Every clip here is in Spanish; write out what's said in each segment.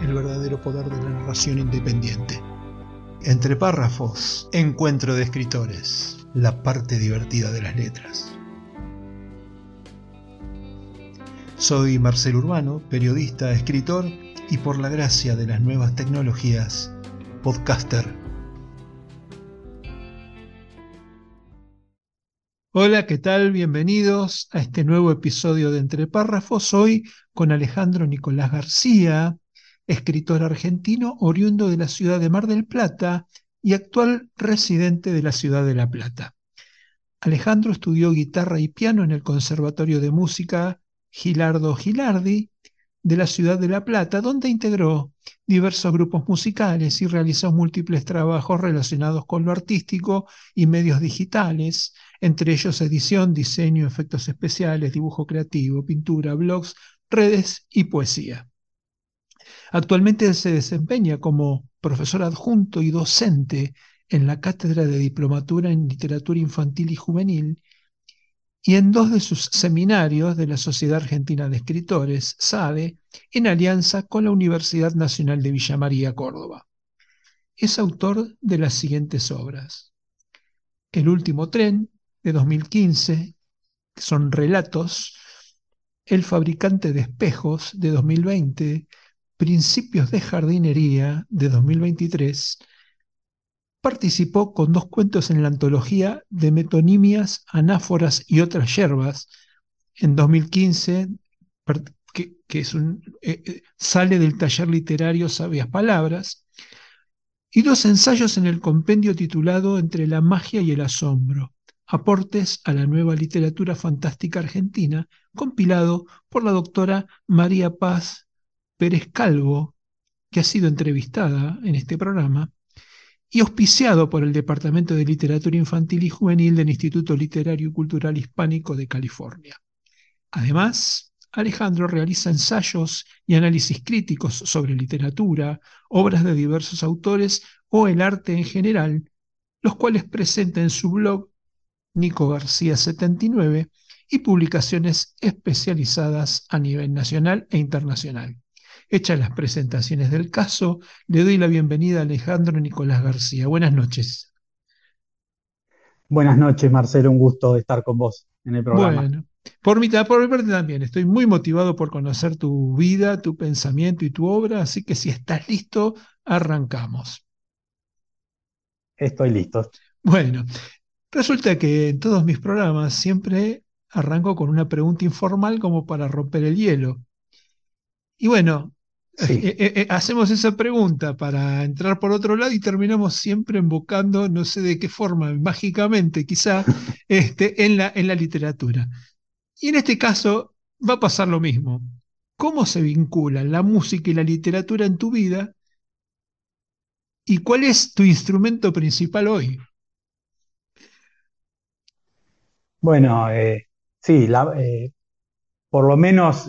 el verdadero poder de la narración independiente. Entre párrafos, encuentro de escritores, la parte divertida de las letras. Soy Marcel Urbano, periodista, escritor y por la gracia de las nuevas tecnologías, podcaster. Hola, ¿qué tal? Bienvenidos a este nuevo episodio de Entre Párrafos. Hoy con Alejandro Nicolás García, escritor argentino oriundo de la ciudad de Mar del Plata y actual residente de la ciudad de La Plata. Alejandro estudió guitarra y piano en el Conservatorio de Música Gilardo Gilardi de la ciudad de La Plata, donde integró diversos grupos musicales y realizó múltiples trabajos relacionados con lo artístico y medios digitales, entre ellos edición, diseño, efectos especiales, dibujo creativo, pintura, blogs, redes y poesía. Actualmente se desempeña como profesor adjunto y docente en la Cátedra de Diplomatura en Literatura Infantil y Juvenil y en dos de sus seminarios de la Sociedad Argentina de Escritores, SADE, en alianza con la Universidad Nacional de Villa María, Córdoba. Es autor de las siguientes obras. El último tren, de 2015, que son relatos, El fabricante de espejos, de 2020, Principios de jardinería, de 2023, participó con dos cuentos en la antología de metonimias, anáforas y otras yerbas. En 2015, que, eh, eh, sale del taller literario Sabias Palabras, y dos ensayos en el compendio titulado Entre la magia y el asombro, aportes a la nueva literatura fantástica argentina, compilado por la doctora María Paz Pérez Calvo, que ha sido entrevistada en este programa, y auspiciado por el Departamento de Literatura Infantil y Juvenil del Instituto Literario y Cultural Hispánico de California. Además, Alejandro realiza ensayos y análisis críticos sobre literatura, obras de diversos autores o el arte en general, los cuales presenta en su blog Nico García 79 y publicaciones especializadas a nivel nacional e internacional. Hechas las presentaciones del caso, le doy la bienvenida a Alejandro Nicolás García. Buenas noches. Buenas noches, Marcelo. Un gusto estar con vos en el programa. Bueno, por mi, por mi parte también. Estoy muy motivado por conocer tu vida, tu pensamiento y tu obra, así que si estás listo, arrancamos. Estoy listo. Bueno, resulta que en todos mis programas siempre arranco con una pregunta informal como para romper el hielo. Y bueno, eh, eh, eh, hacemos esa pregunta para entrar por otro lado y terminamos siempre invocando, no sé de qué forma, mágicamente quizá, este, en, la, en la literatura. Y en este caso va a pasar lo mismo. ¿Cómo se vinculan la música y la literatura en tu vida? ¿Y cuál es tu instrumento principal hoy? Bueno, sí, por lo menos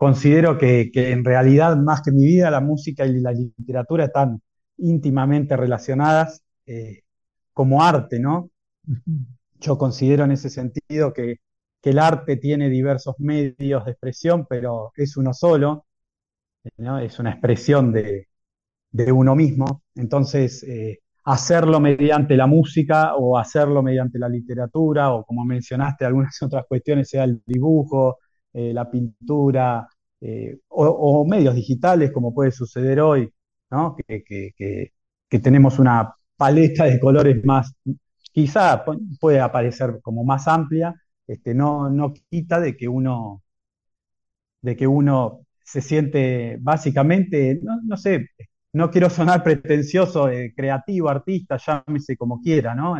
considero que, en realidad, más que mi vida, la música y la literatura están íntimamente relacionadas eh, como arte, ¿no? Yo considero en ese sentido que, el arte tiene diversos medios de expresión, pero es uno solo, ¿no? es una expresión de, uno mismo. Entonces, eh, hacerlo mediante la música o hacerlo mediante la literatura o como mencionaste algunas otras cuestiones, sea el dibujo, eh, la pintura eh, o, medios digitales, como puede suceder hoy, que, tenemos una paleta de colores más, quizá puede aparecer como más amplia, este, no, no quita de que uno de que uno se siente básicamente, no, sé, no quiero sonar pretencioso, eh, creativo, artista, llámese como quiera, ¿no?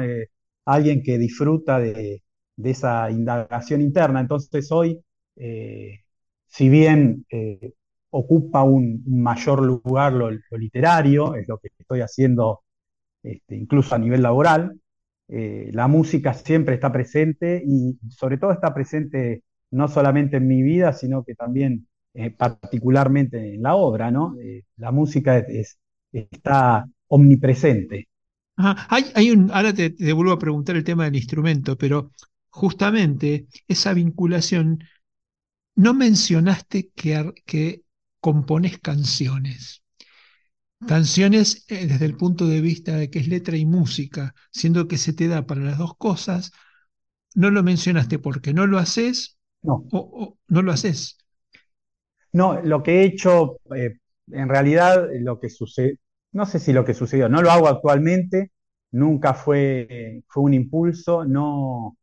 alguien que disfruta de, esa indagación interna. Entonces hoy, eh, si bien eh, ocupa un, mayor lugar lo, literario, es lo que estoy haciendo este, incluso a nivel laboral. Eh, la música siempre está presente y sobre todo está presente no solamente en mi vida, sino que también eh, particularmente en la obra, ¿no? La música está omnipresente. Hay, un, ahora te, te, vuelvo a preguntar el tema del instrumento, pero justamente esa vinculación, no mencionaste que, que compones canciones. Canciones eh, desde el punto de vista de que es letra y música, siendo que se te da para las dos cosas, no lo mencionaste porque no lo haces no. o, no lo haces. No, lo que he hecho, eh, en realidad, lo que sucede, no sé si lo que sucedió, no lo hago actualmente, nunca fue, fue un impulso, no,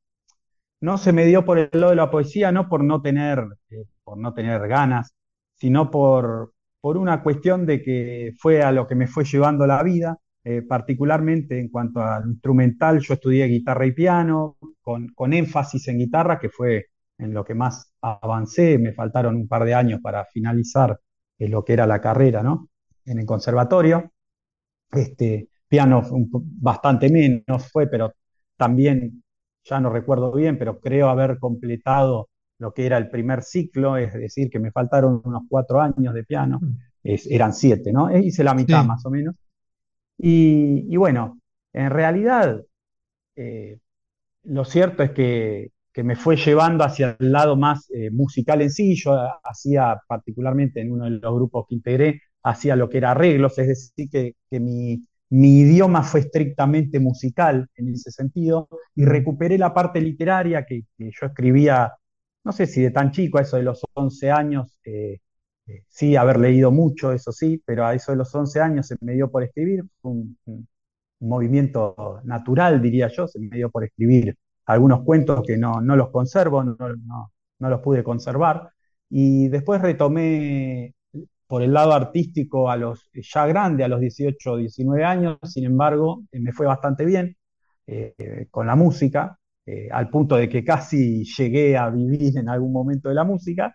no se me dio por el lado de la poesía, no por no tener, eh, por no tener ganas, sino por, por una cuestión de que fue a lo que me fue llevando la vida, eh, particularmente en cuanto al instrumental, yo estudié guitarra y piano, con, con énfasis en guitarra, que fue en lo que más avancé, me faltaron un par de años para finalizar eh, lo que era la carrera, ¿no? En el conservatorio. Este, piano bastante menos fue, pero también, ya no recuerdo bien, pero creo haber completado lo que era el primer ciclo, es decir, que me faltaron unos cuatro años de piano, eran siete, ¿no? E hice la mitad más o menos. Y, bueno, en realidad, eh, lo cierto es que que me fue llevando hacia el lado más eh, musical en sí. Yo hacía, particularmente en uno de los grupos que integré, hacía lo que era arreglos, es decir, que, mi, idioma fue estrictamente musical en ese sentido, y recuperé la parte literaria que, yo escribía, no sé si de tan chico, a eso de los 11 años, eh, eh, sí, haber leído mucho, eso sí, pero a eso de los 11 años se me dio por escribir, fue un movimiento natural, diría yo, se me dio por escribir algunos cuentos que no, los conservo, no, los pude conservar. Y después retomé por el lado artístico a los ya grande, a los 18 o 19 años, sin embargo, eh, me fue bastante bien eh, con la música, eh, al punto de que casi llegué a vivir en algún momento de la música.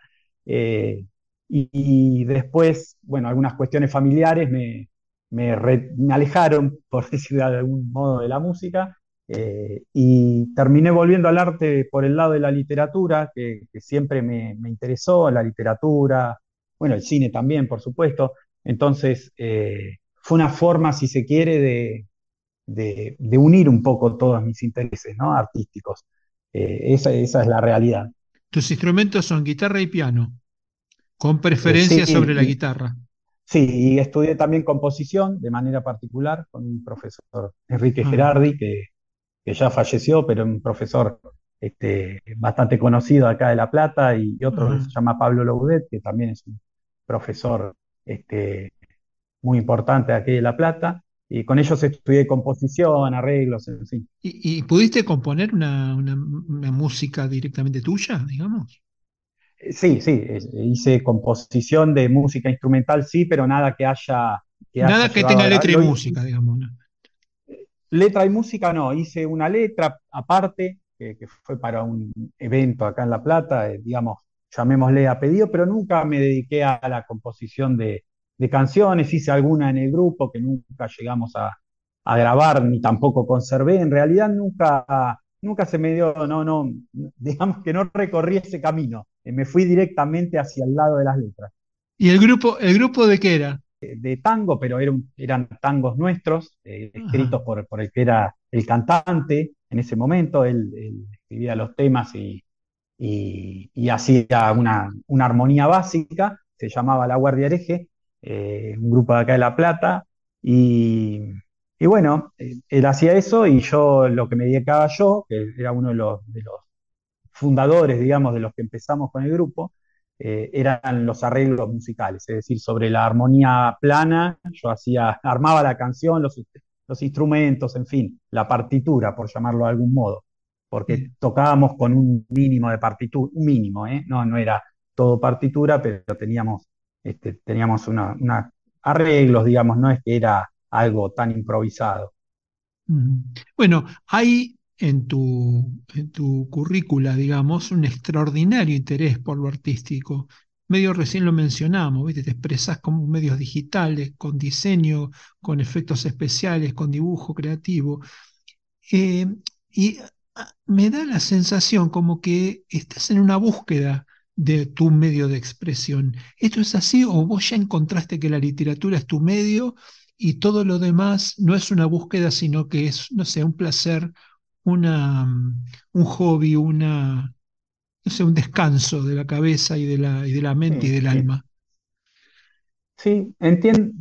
y, después, bueno, algunas cuestiones familiares me, me, me, alejaron, por decirlo de algún modo, de la música eh, y terminé volviendo al arte por el lado de la literatura, que, siempre me, interesó, la literatura, bueno, el cine también, por supuesto. Entonces, eh, fue una forma, si se quiere, de, de, unir un poco todos mis intereses ¿no? artísticos. Eh, esa, esa, es la realidad. Tus instrumentos son guitarra y piano, con preferencia sobre la guitarra. Sí, y estudié también composición de manera particular con un profesor, Enrique ah. Gerardi, que que ya falleció, pero un profesor este, bastante conocido acá de La Plata, y, otro que se llama Pablo Loudet, que también es un profesor este, muy importante aquí de La Plata. Y con ellos estudié composición, arreglos, en fin. ¿Y, pudiste componer una, música directamente tuya, digamos? Eh, sí, sí, hice composición de música instrumental, sí, pero nada que haya... nada que tenga letra y música, digamos. ¿no? Letra y música no, hice una letra aparte, que, fue para un evento acá en La Plata, eh, digamos, llamémosle a pedido, pero nunca me dediqué a la composición de, canciones, hice alguna en el grupo que nunca llegamos a, grabar, ni tampoco conservé, en realidad nunca, nunca se me dio, no, no, digamos que no recorrí ese camino, me fui directamente hacia el lado de las letras. ¿Y el grupo, el grupo de qué era? de tango, pero eran, tangos nuestros, eh, escritos por, el que era el cantante en ese momento. Él, escribía los temas y, hacía una, armonía básica, se llamaba La Guardia Hereje, eh, un grupo de acá de La Plata. Y, bueno, eh, él hacía eso y yo lo que me dedicaba yo, que era uno de los, de los fundadores, digamos, de los que empezamos con el grupo, eh, eran los arreglos musicales, es decir, sobre la armonía plana, yo hacía, armaba la canción, los, los instrumentos, en fin, la partitura, por llamarlo de algún modo, porque tocábamos con un mínimo de partitura, un mínimo, ¿eh? no, no era todo partitura, pero teníamos, este, teníamos una, arreglos, digamos, no es que era algo tan improvisado. Bueno, hay en tu, en tu currícula, digamos, un extraordinario interés por lo artístico. medio recién lo mencionamos, ¿viste? Te expresás con medios digitales, con diseño, con efectos especiales, con dibujo creativo. Eh, y me da la sensación como que estás en una búsqueda de tu medio de expresión. ¿Esto es así o vos ya encontraste que la literatura es tu medio y todo lo demás no es una búsqueda, sino que es, no sé, un placer, una, mm, un hobby, una, no sé, un descanso de la cabeza y de la, y de la mente y del sí. alma? Sí, entiendo.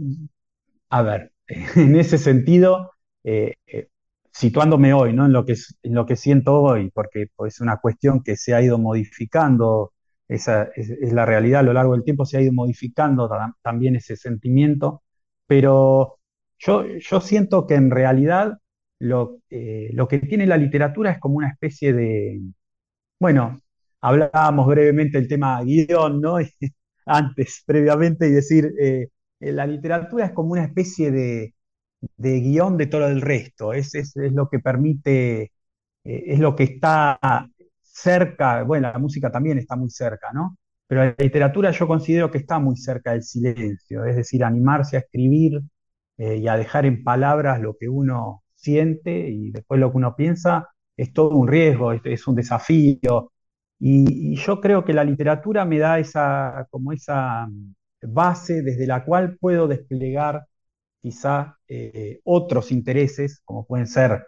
A ver, en ese sentido, eh, eh, situándome hoy, ¿no? En lo que, en lo que siento hoy, porque pues, es una cuestión que se ha ido modificando, esa es, la realidad a lo largo del tiempo, se ha ido modificando ta- también ese sentimiento, pero yo, yo siento que en realidad lo, eh, lo que tiene la literatura es como una especie de, bueno, hablábamos brevemente del tema guion, ¿no? Antes, previamente, y decir, eh, eh, la literatura es como una especie de, de guion de todo el resto, es, es, es lo que permite, eh, es lo que está cerca, bueno, la música también está muy cerca, ¿no? Pero la literatura yo considero que está muy cerca del silencio, es decir, animarse a escribir eh, y a dejar en palabras lo que uno siente y después lo que uno piensa, es todo un riesgo, es, es un desafío. Y, y yo creo que la literatura me da esa, como esa base desde la cual puedo desplegar quizá eh, otros intereses, como pueden ser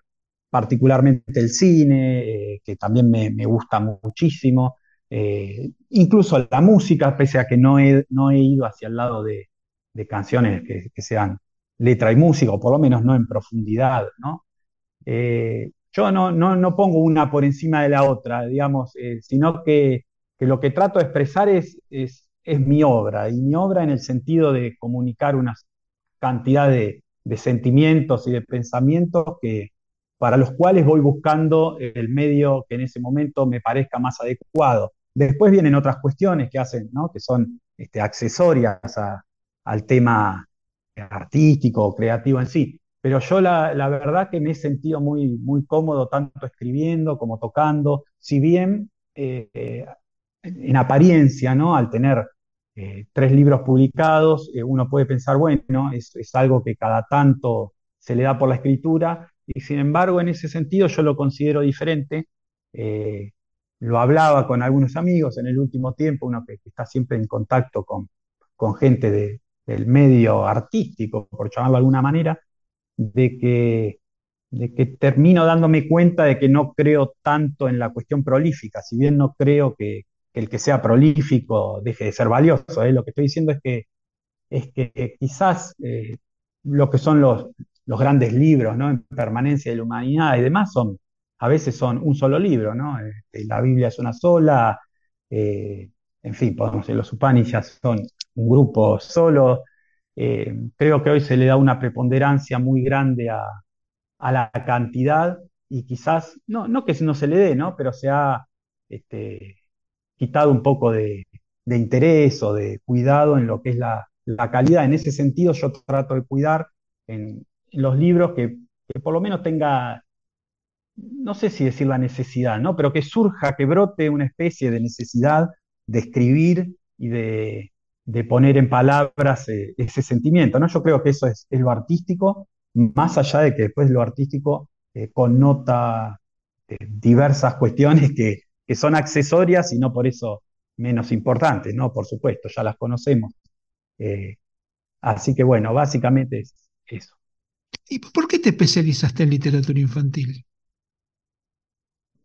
particularmente el cine, eh, que también me, me gusta muchísimo, eh, incluso la música, pese a que no he, no he ido hacia el lado de, de canciones que, que, sean letra y música, o por lo menos no en profundidad, ¿no? Yo no, no, no, pongo una por encima de la otra, digamos, sino que, que, lo que trato de expresar es, es, es, mi obra, y mi obra en el sentido de comunicar una cantidad de, sentimientos y de pensamientos que, para los cuales voy buscando el medio que en ese momento me parezca más adecuado. Después vienen otras cuestiones que hacen, ¿no? que son este, accesorias al tema artístico o creativo en sí. Pero yo la, verdad que me he sentido muy, cómodo tanto escribiendo como tocando, si bien eh, en apariencia, ¿no? Al tener eh, tres libros publicados, eh, uno puede pensar, bueno, es, algo que cada tanto se le da por la escritura, y sin embargo, en ese sentido yo lo considero diferente. Eh, lo hablaba con algunos amigos en el último tiempo, uno que, que está siempre en contacto con, con gente de, del medio artístico, por llamarlo de alguna manera, de que, de que termino dándome cuenta de que no creo tanto en la cuestión prolífica, si bien no creo que, que el que sea prolífico deje de ser valioso, ¿eh? lo que estoy diciendo es que, es que quizás eh, lo que son los, los grandes libros, ¿no? En permanencia de la humanidad y demás son, a veces son un solo libro, ¿no? Este, la Biblia es una sola, eh, en fin, podemos decir, los Upanishads son un grupo solo. Creo que hoy se le da una preponderancia muy grande a, a la cantidad y quizás, no, no que no se le dé, ¿no? Pero se ha este, quitado un poco de, interés o de cuidado en lo que es la, calidad. En ese sentido, yo trato de cuidar en, los libros que, por lo menos tenga, no sé si decir la necesidad, ¿no? Pero que surja, que brote una especie de necesidad de escribir y de, poner en palabras eh, ese sentimiento, ¿no? Yo creo que eso es, es, lo artístico, más allá de que después lo artístico eh, connota eh, diversas cuestiones que, que, son accesorias y no por eso menos importantes, ¿no? Por supuesto, ya las conocemos. Eh, así que bueno, básicamente es eso. ¿Y por qué te especializaste en literatura infantil?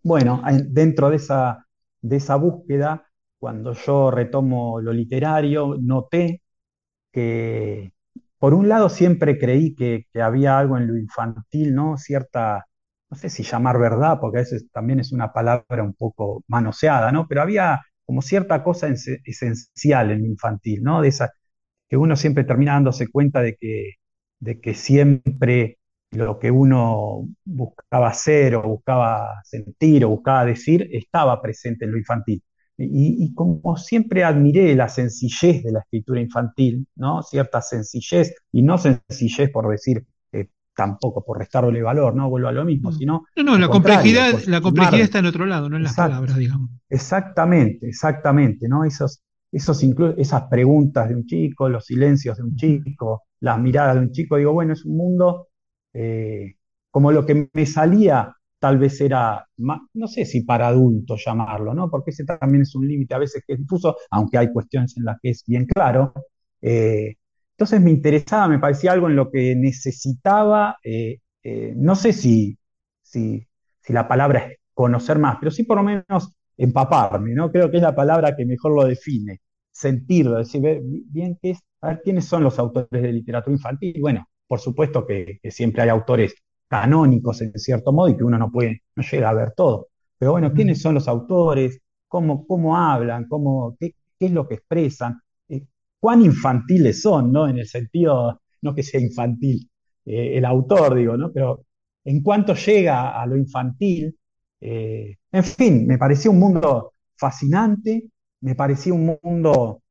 Bueno, dentro de esa, de esa búsqueda, cuando yo retomo lo literario, noté que, por un lado, siempre creí que, que, había algo en lo infantil, ¿no? Cierta, no sé si llamar verdad, porque a veces también es una palabra un poco manoseada, ¿no? Pero había como cierta cosa esencial en infantil, ¿no? De esa, que uno siempre termina dándose cuenta de que, de que siempre lo que uno buscaba hacer o buscaba sentir o buscaba decir estaba presente en lo infantil. Y, y, como siempre admiré la sencillez de la escritura infantil, ¿no? Cierta sencillez, y no sencillez por decir, tampoco por restarle valor, no vuelvo a lo mismo, sino... No, no, la complejidad, la complejidad está en otro lado, no en las palabras, digamos. Exactamente, exactamente, ¿no? Esos, esos esas preguntas de un chico, los silencios de un chico, las miradas de un chico, digo, bueno, es un mundo eh, como lo que me salía tal vez era, no sé si para adultos llamarlo, ¿no? Porque ese también es un límite a veces que es difuso, aunque hay cuestiones en las que es bien claro. Eh, entonces me interesaba, me parecía algo en lo que necesitaba, eh, eh, no sé si, si, si, la palabra es conocer más, pero sí por lo menos empaparme, ¿no? Creo que es la palabra que mejor lo define, sentirlo, decir, bien qué es, a ver quiénes son los autores de literatura infantil. Bueno, por supuesto que, que siempre hay autores canónicos en cierto modo y que uno no puede, no llega a ver todo. Pero bueno, ¿quiénes son los autores? ¿Cómo, cómo hablan? Cómo, qué, es lo que expresan? Eh, ¿Cuán infantiles son, no? En el sentido, no que sea infantil eh, el autor, digo, ¿no? Pero en cuanto llega a lo infantil, eh, en fin, me parecía un mundo fascinante, me parecía un mundo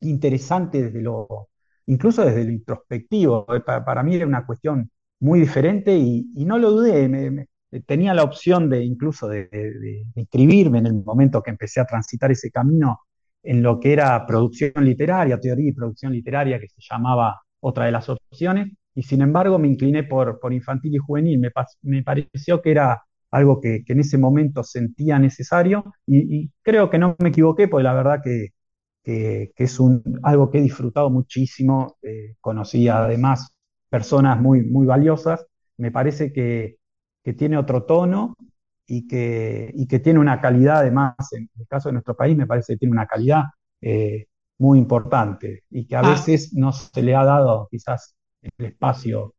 interesante desde lo, incluso desde lo introspectivo. Para, para mí era una cuestión muy diferente y, no lo dudé, tenía la opción de incluso de, inscribirme en el momento que empecé a transitar ese camino en lo que era producción literaria, teoría y producción literaria, que se llamaba otra de las opciones, y sin embargo me incliné por, por infantil y juvenil, me, me pareció que era algo que, en ese momento sentía necesario y, creo que no me equivoqué, porque la verdad que, que, es un, algo que he disfrutado muchísimo, eh, conocí además personas muy, muy valiosas. Me parece que, tiene otro tono y que, que tiene una calidad, además, en el caso de nuestro país, me parece que tiene una calidad eh, muy importante y que a ah. veces no se le ha dado quizás el espacio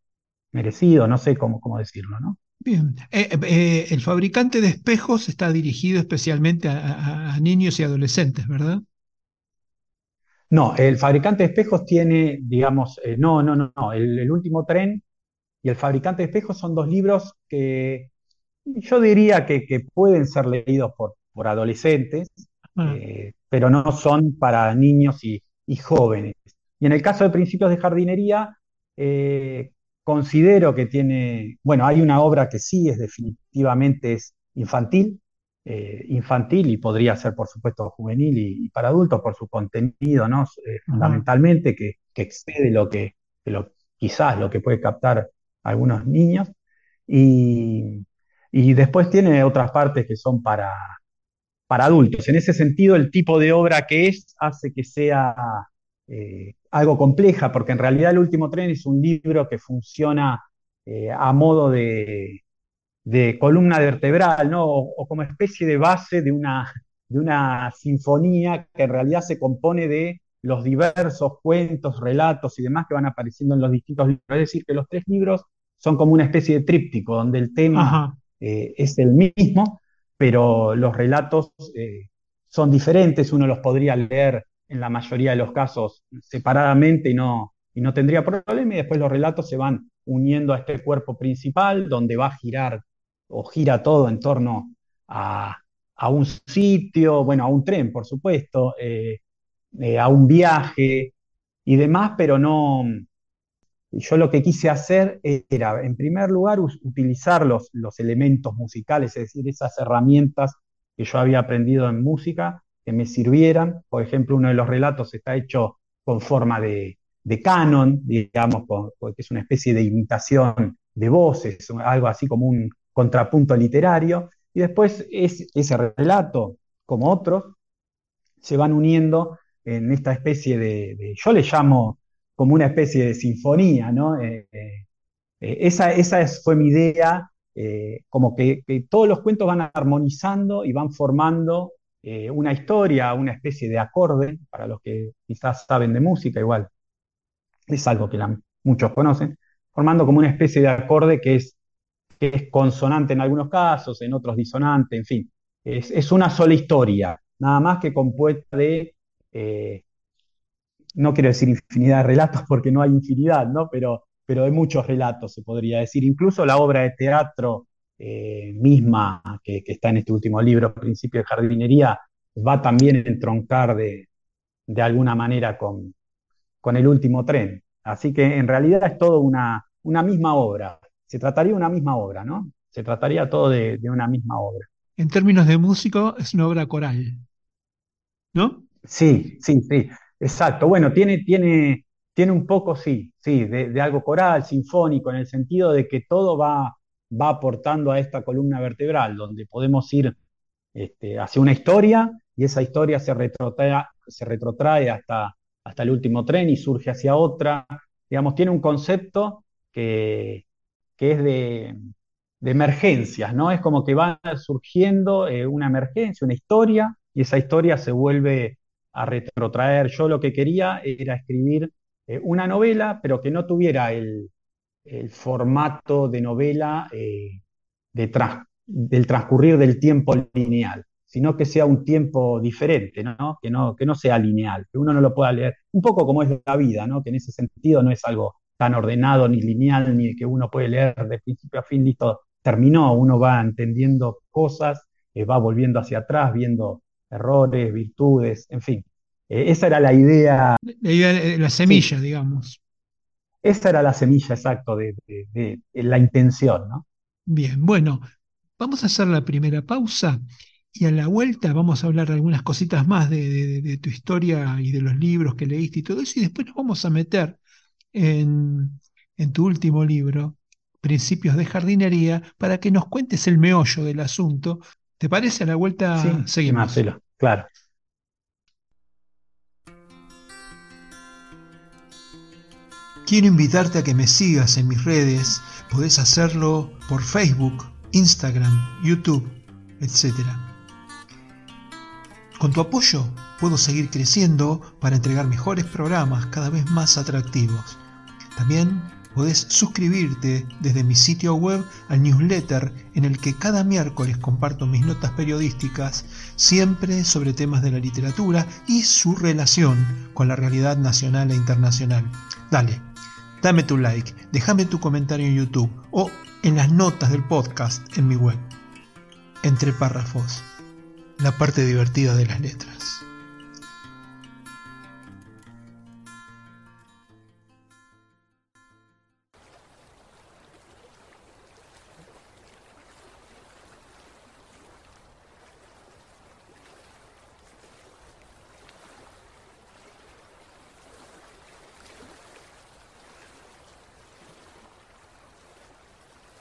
merecido, no sé cómo, cómo decirlo, ¿no? Bien, eh, eh, el fabricante de espejos está dirigido especialmente a, niños y adolescentes, ¿verdad? No, el fabricante de espejos tiene, digamos, no, no, no, no, el, último tren y el fabricante de espejos son dos libros que yo diría que, pueden ser leídos por, por adolescentes, ah. eh, pero no son para niños y, jóvenes. Y en el caso de Principios de Jardinería, eh, considero que tiene, bueno, hay una obra que sí es definitivamente es infantil, eh, infantil y podría ser, por supuesto, juvenil y, para adultos por su contenido, ¿no? Fundamentalmente, que, excede lo que, lo, quizás lo que puede captar algunos niños. Y, después tiene otras partes que son para, para adultos. En ese sentido, el tipo de obra que es hace que sea eh, algo compleja, porque en realidad El último tren es un libro que funciona a modo de, de columna vertebral, ¿no? O, como especie de base de una, de una sinfonía que en realidad se compone de los diversos cuentos, relatos y demás que van apareciendo en los distintos libros. Es decir, que los tres libros son como una especie de tríptico, donde el tema eh, es el mismo, pero los relatos eh, son diferentes, uno los podría leer en la mayoría de los casos separadamente y no, y no tendría problema, y después los relatos se van uniendo a este cuerpo principal, donde va a girar o gira todo en torno a, un sitio, bueno, a un tren, por supuesto, eh, a un viaje y demás, pero no, yo lo que quise hacer era, en primer lugar, utilizar los, los, elementos musicales, es decir, esas herramientas que yo había aprendido en música, que me sirvieran. Por ejemplo, uno de los relatos está hecho con forma de, canon, digamos, que es una especie de imitación de voces, algo así como un, contrapunto literario, y después es, ese relato, como otros, se van uniendo en esta especie de, yo le llamo como una especie de sinfonía, ¿no? Eh, eh, eh, esa, esa fue mi idea, como que, todos los cuentos van armonizando y van formando una historia, una especie de acorde, para los que quizás saben de música, igual es algo que muchos conocen, formando como una especie de acorde que es que es consonante en algunos casos, en otros disonante, en fin. Es, una sola historia, nada más que compuesta de, no quiero decir infinidad de relatos porque no hay infinidad, ¿no? Pero, pero de muchos relatos, se podría decir. Incluso la obra de teatro eh, misma, que, está en este último libro, Principio de Jardinería, va también a entroncar de, de alguna manera con, con el último tren. Así que en realidad es todo una, una misma obra se trataría de una misma obra, ¿no? Se trataría todo de, una misma obra. En términos de músico, es una obra coral, ¿no? Sí, sí, sí, exacto. Bueno, tiene, tiene, tiene un poco, sí, sí, de, algo coral, sinfónico, en el sentido de que todo va, va aportando a esta columna vertebral, donde podemos ir este, hacia una historia y esa historia se retrotrae, se retrotrae hasta, hasta el último tren y surge hacia otra. Digamos, tiene un concepto que, que es de, de emergencias, ¿no? Es como que va surgiendo eh, una emergencia, una historia, y esa historia se vuelve a retrotraer. Yo lo que quería era escribir eh, una novela, pero que no tuviera el, el formato de novela eh, del transcurrir del tiempo lineal, sino que sea un tiempo diferente, ¿no? Que no, que no sea lineal, que uno no lo pueda leer, un poco como es la vida, ¿no? Que en ese sentido no es algo tan ordenado ni lineal, ni que uno puede leer de principio a fin, listo, terminó, uno va entendiendo cosas, eh, va volviendo hacia atrás, viendo errores, virtudes, en fin. Eh, esa era la idea, La, idea- la sí, semilla, digamos. esa era la semilla exacta de, de- de- de la intención, ¿no? Bien, bueno, vamos a hacer la primera pausa y a la vuelta vamos a hablar de algunas cositas más de tu historia y de los libros que leíste y todo eso, y después nos vamos a meter en, en tu último libro, Principios de Jardinería, para que nos cuentes el meollo del asunto. ¿Te parece? A la vuelta Sí, seguimos. Marcelo, claro. Quiero invitarte a que me sigas en mis redes. Podés hacerlo por Facebook, Instagram, YouTube, etcétera. Con tu apoyo puedo seguir creciendo para entregar mejores programas cada vez más atractivos. También podés suscribirte desde mi sitio web al newsletter en el que cada miércoles comparto mis notas periodísticas, siempre sobre temas de la literatura y su relación con la realidad nacional e internacional. Dale, dame tu like, déjame tu comentario en YouTube o en las notas del podcast en mi web. Entre párrafos la parte divertida de las letras.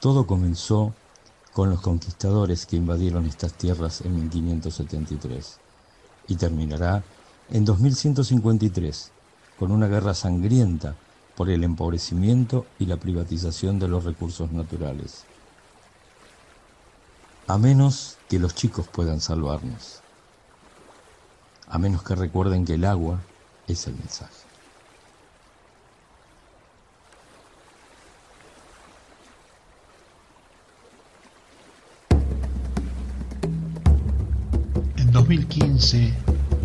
Todo comenzó con los conquistadores que invadieron estas tierras en 1573 y terminará en 2153 con una guerra sangrienta por el empobrecimiento y la privatización de los recursos naturales. A menos que los chicos puedan salvarnos. A menos que recuerden que el agua es el mensaje. 2015,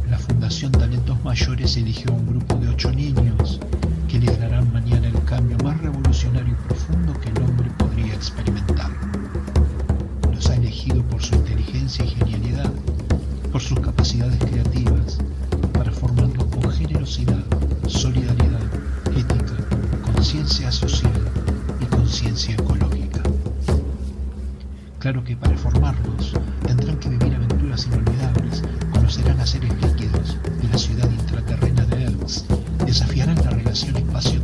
la Fundación Talentos Mayores eligió a un grupo de ocho niños que liderarán mañana el cambio más revolucionario y profundo que el hombre podría experimentar. Los ha elegido por su inteligencia y genialidad, por sus capacidades creativas, para formarlos con generosidad, solidaridad, ética, conciencia social y conciencia ecológica. Claro que para formarlos seres líquidos de la ciudad intraterrena de Elms, desafiarán la relación espacio-tiempo,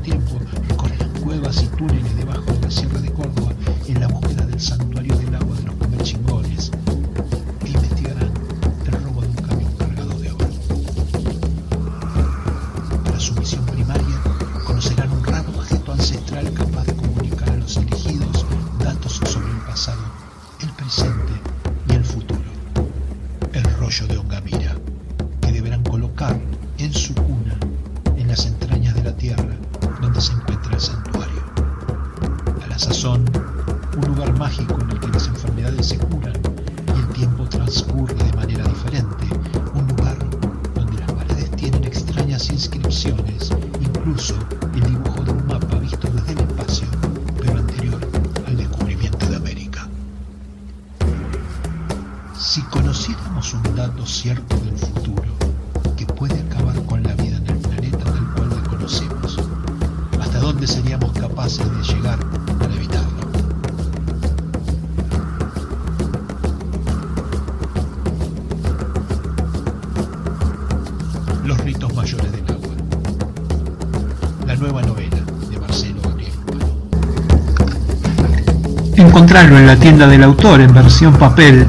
Encontrarlo en la tienda del autor en versión papel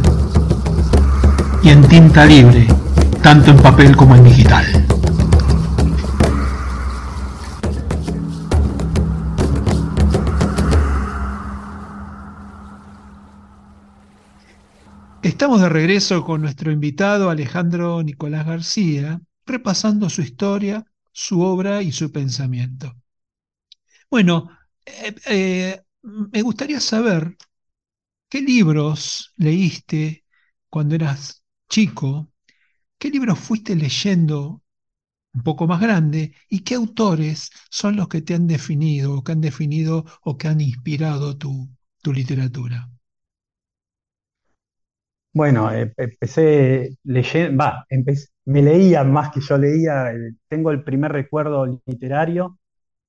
y en tinta libre, tanto en papel como en digital. Estamos de regreso con nuestro invitado Alejandro Nicolás García, repasando su historia, su obra y su pensamiento. Bueno, eh, eh, me gustaría saber qué libros leíste cuando eras chico, qué libros fuiste leyendo un poco más grande y qué autores son los que te han definido o que han definido o que han inspirado tu, tu literatura. Bueno, eh, empecé leyendo, me leía más que yo leía, tengo el primer recuerdo literario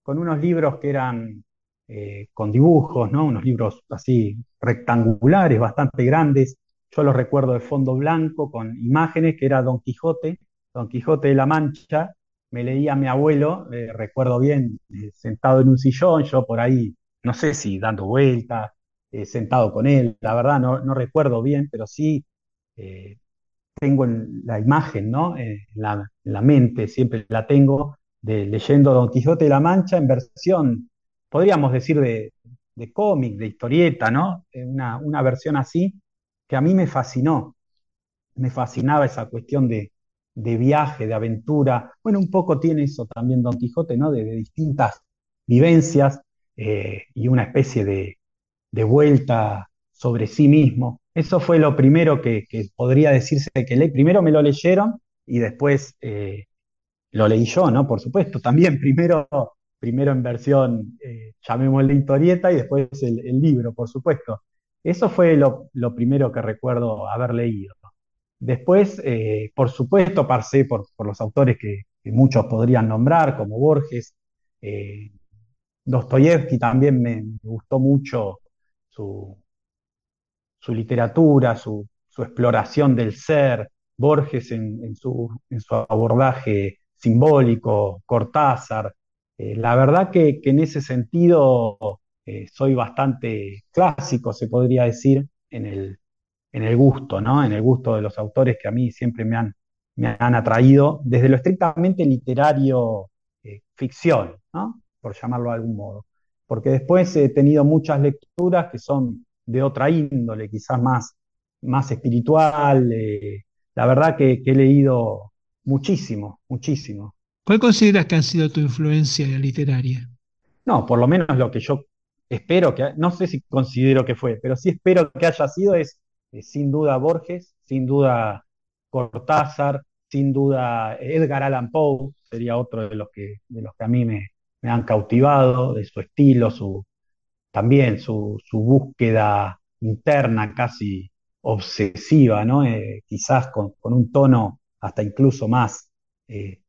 con unos libros que eran eh, con dibujos, ¿no? Unos libros así rectangulares, bastante grandes. Yo los recuerdo de fondo blanco, con imágenes, que era Don Quijote, Don Quijote de la Mancha. Me leía mi abuelo, eh, recuerdo bien, sentado en un sillón, yo por ahí, no sé si dando vueltas, eh, sentado con él, la verdad no, recuerdo bien, pero sí eh, tengo la imagen, ¿no? Eh, en, la, mente, siempre la tengo, de leyendo Don Quijote de la Mancha en versión, podríamos decir, de, cómic, de historieta, ¿no? Una, una, versión así que a mí me fascinó, me fascinaba esa cuestión de, viaje, de aventura. Bueno, un poco tiene eso también Don Quijote, ¿no? De, distintas vivencias y una especie de, de vuelta sobre sí mismo. Eso fue lo primero que, podría decirse que leí. Primero me lo leyeron y después eh, lo leí yo, ¿no? Por supuesto, también primero, primero en versión, eh, llamémosle historieta y después el, libro, por supuesto. Eso fue lo, primero que recuerdo haber leído. Después, eh, por supuesto, pasé por, los autores que, muchos podrían nombrar, como Borges. Eh, Dostoyevsky también me, gustó mucho su, literatura, su, exploración del ser, Borges en, su, abordaje simbólico, Cortázar. Eh, la verdad que, en ese sentido eh, soy bastante clásico, se podría decir, en el, en el gusto, ¿no? En el gusto de los autores que a mí siempre me han, me han atraído, desde lo estrictamente literario, eh, ficción, ¿no? Por llamarlo de algún modo porque después he tenido muchas lecturas que son de otra índole, quizás más, más espiritual. La verdad que, he leído muchísimo, muchísimo. ¿Cuál consideras que ha sido tu influencia literaria? No, por lo menos lo que yo espero que, no sé si considero que fue, pero sí espero que haya sido es eh, sin duda Borges, sin duda Cortázar, sin duda Edgar Allan Poe, sería otro de los que, de los que a mí me, me han cautivado, de su estilo, su, también su, búsqueda interna casi obsesiva, ¿no? Eh, quizás con, un tono hasta incluso más eh,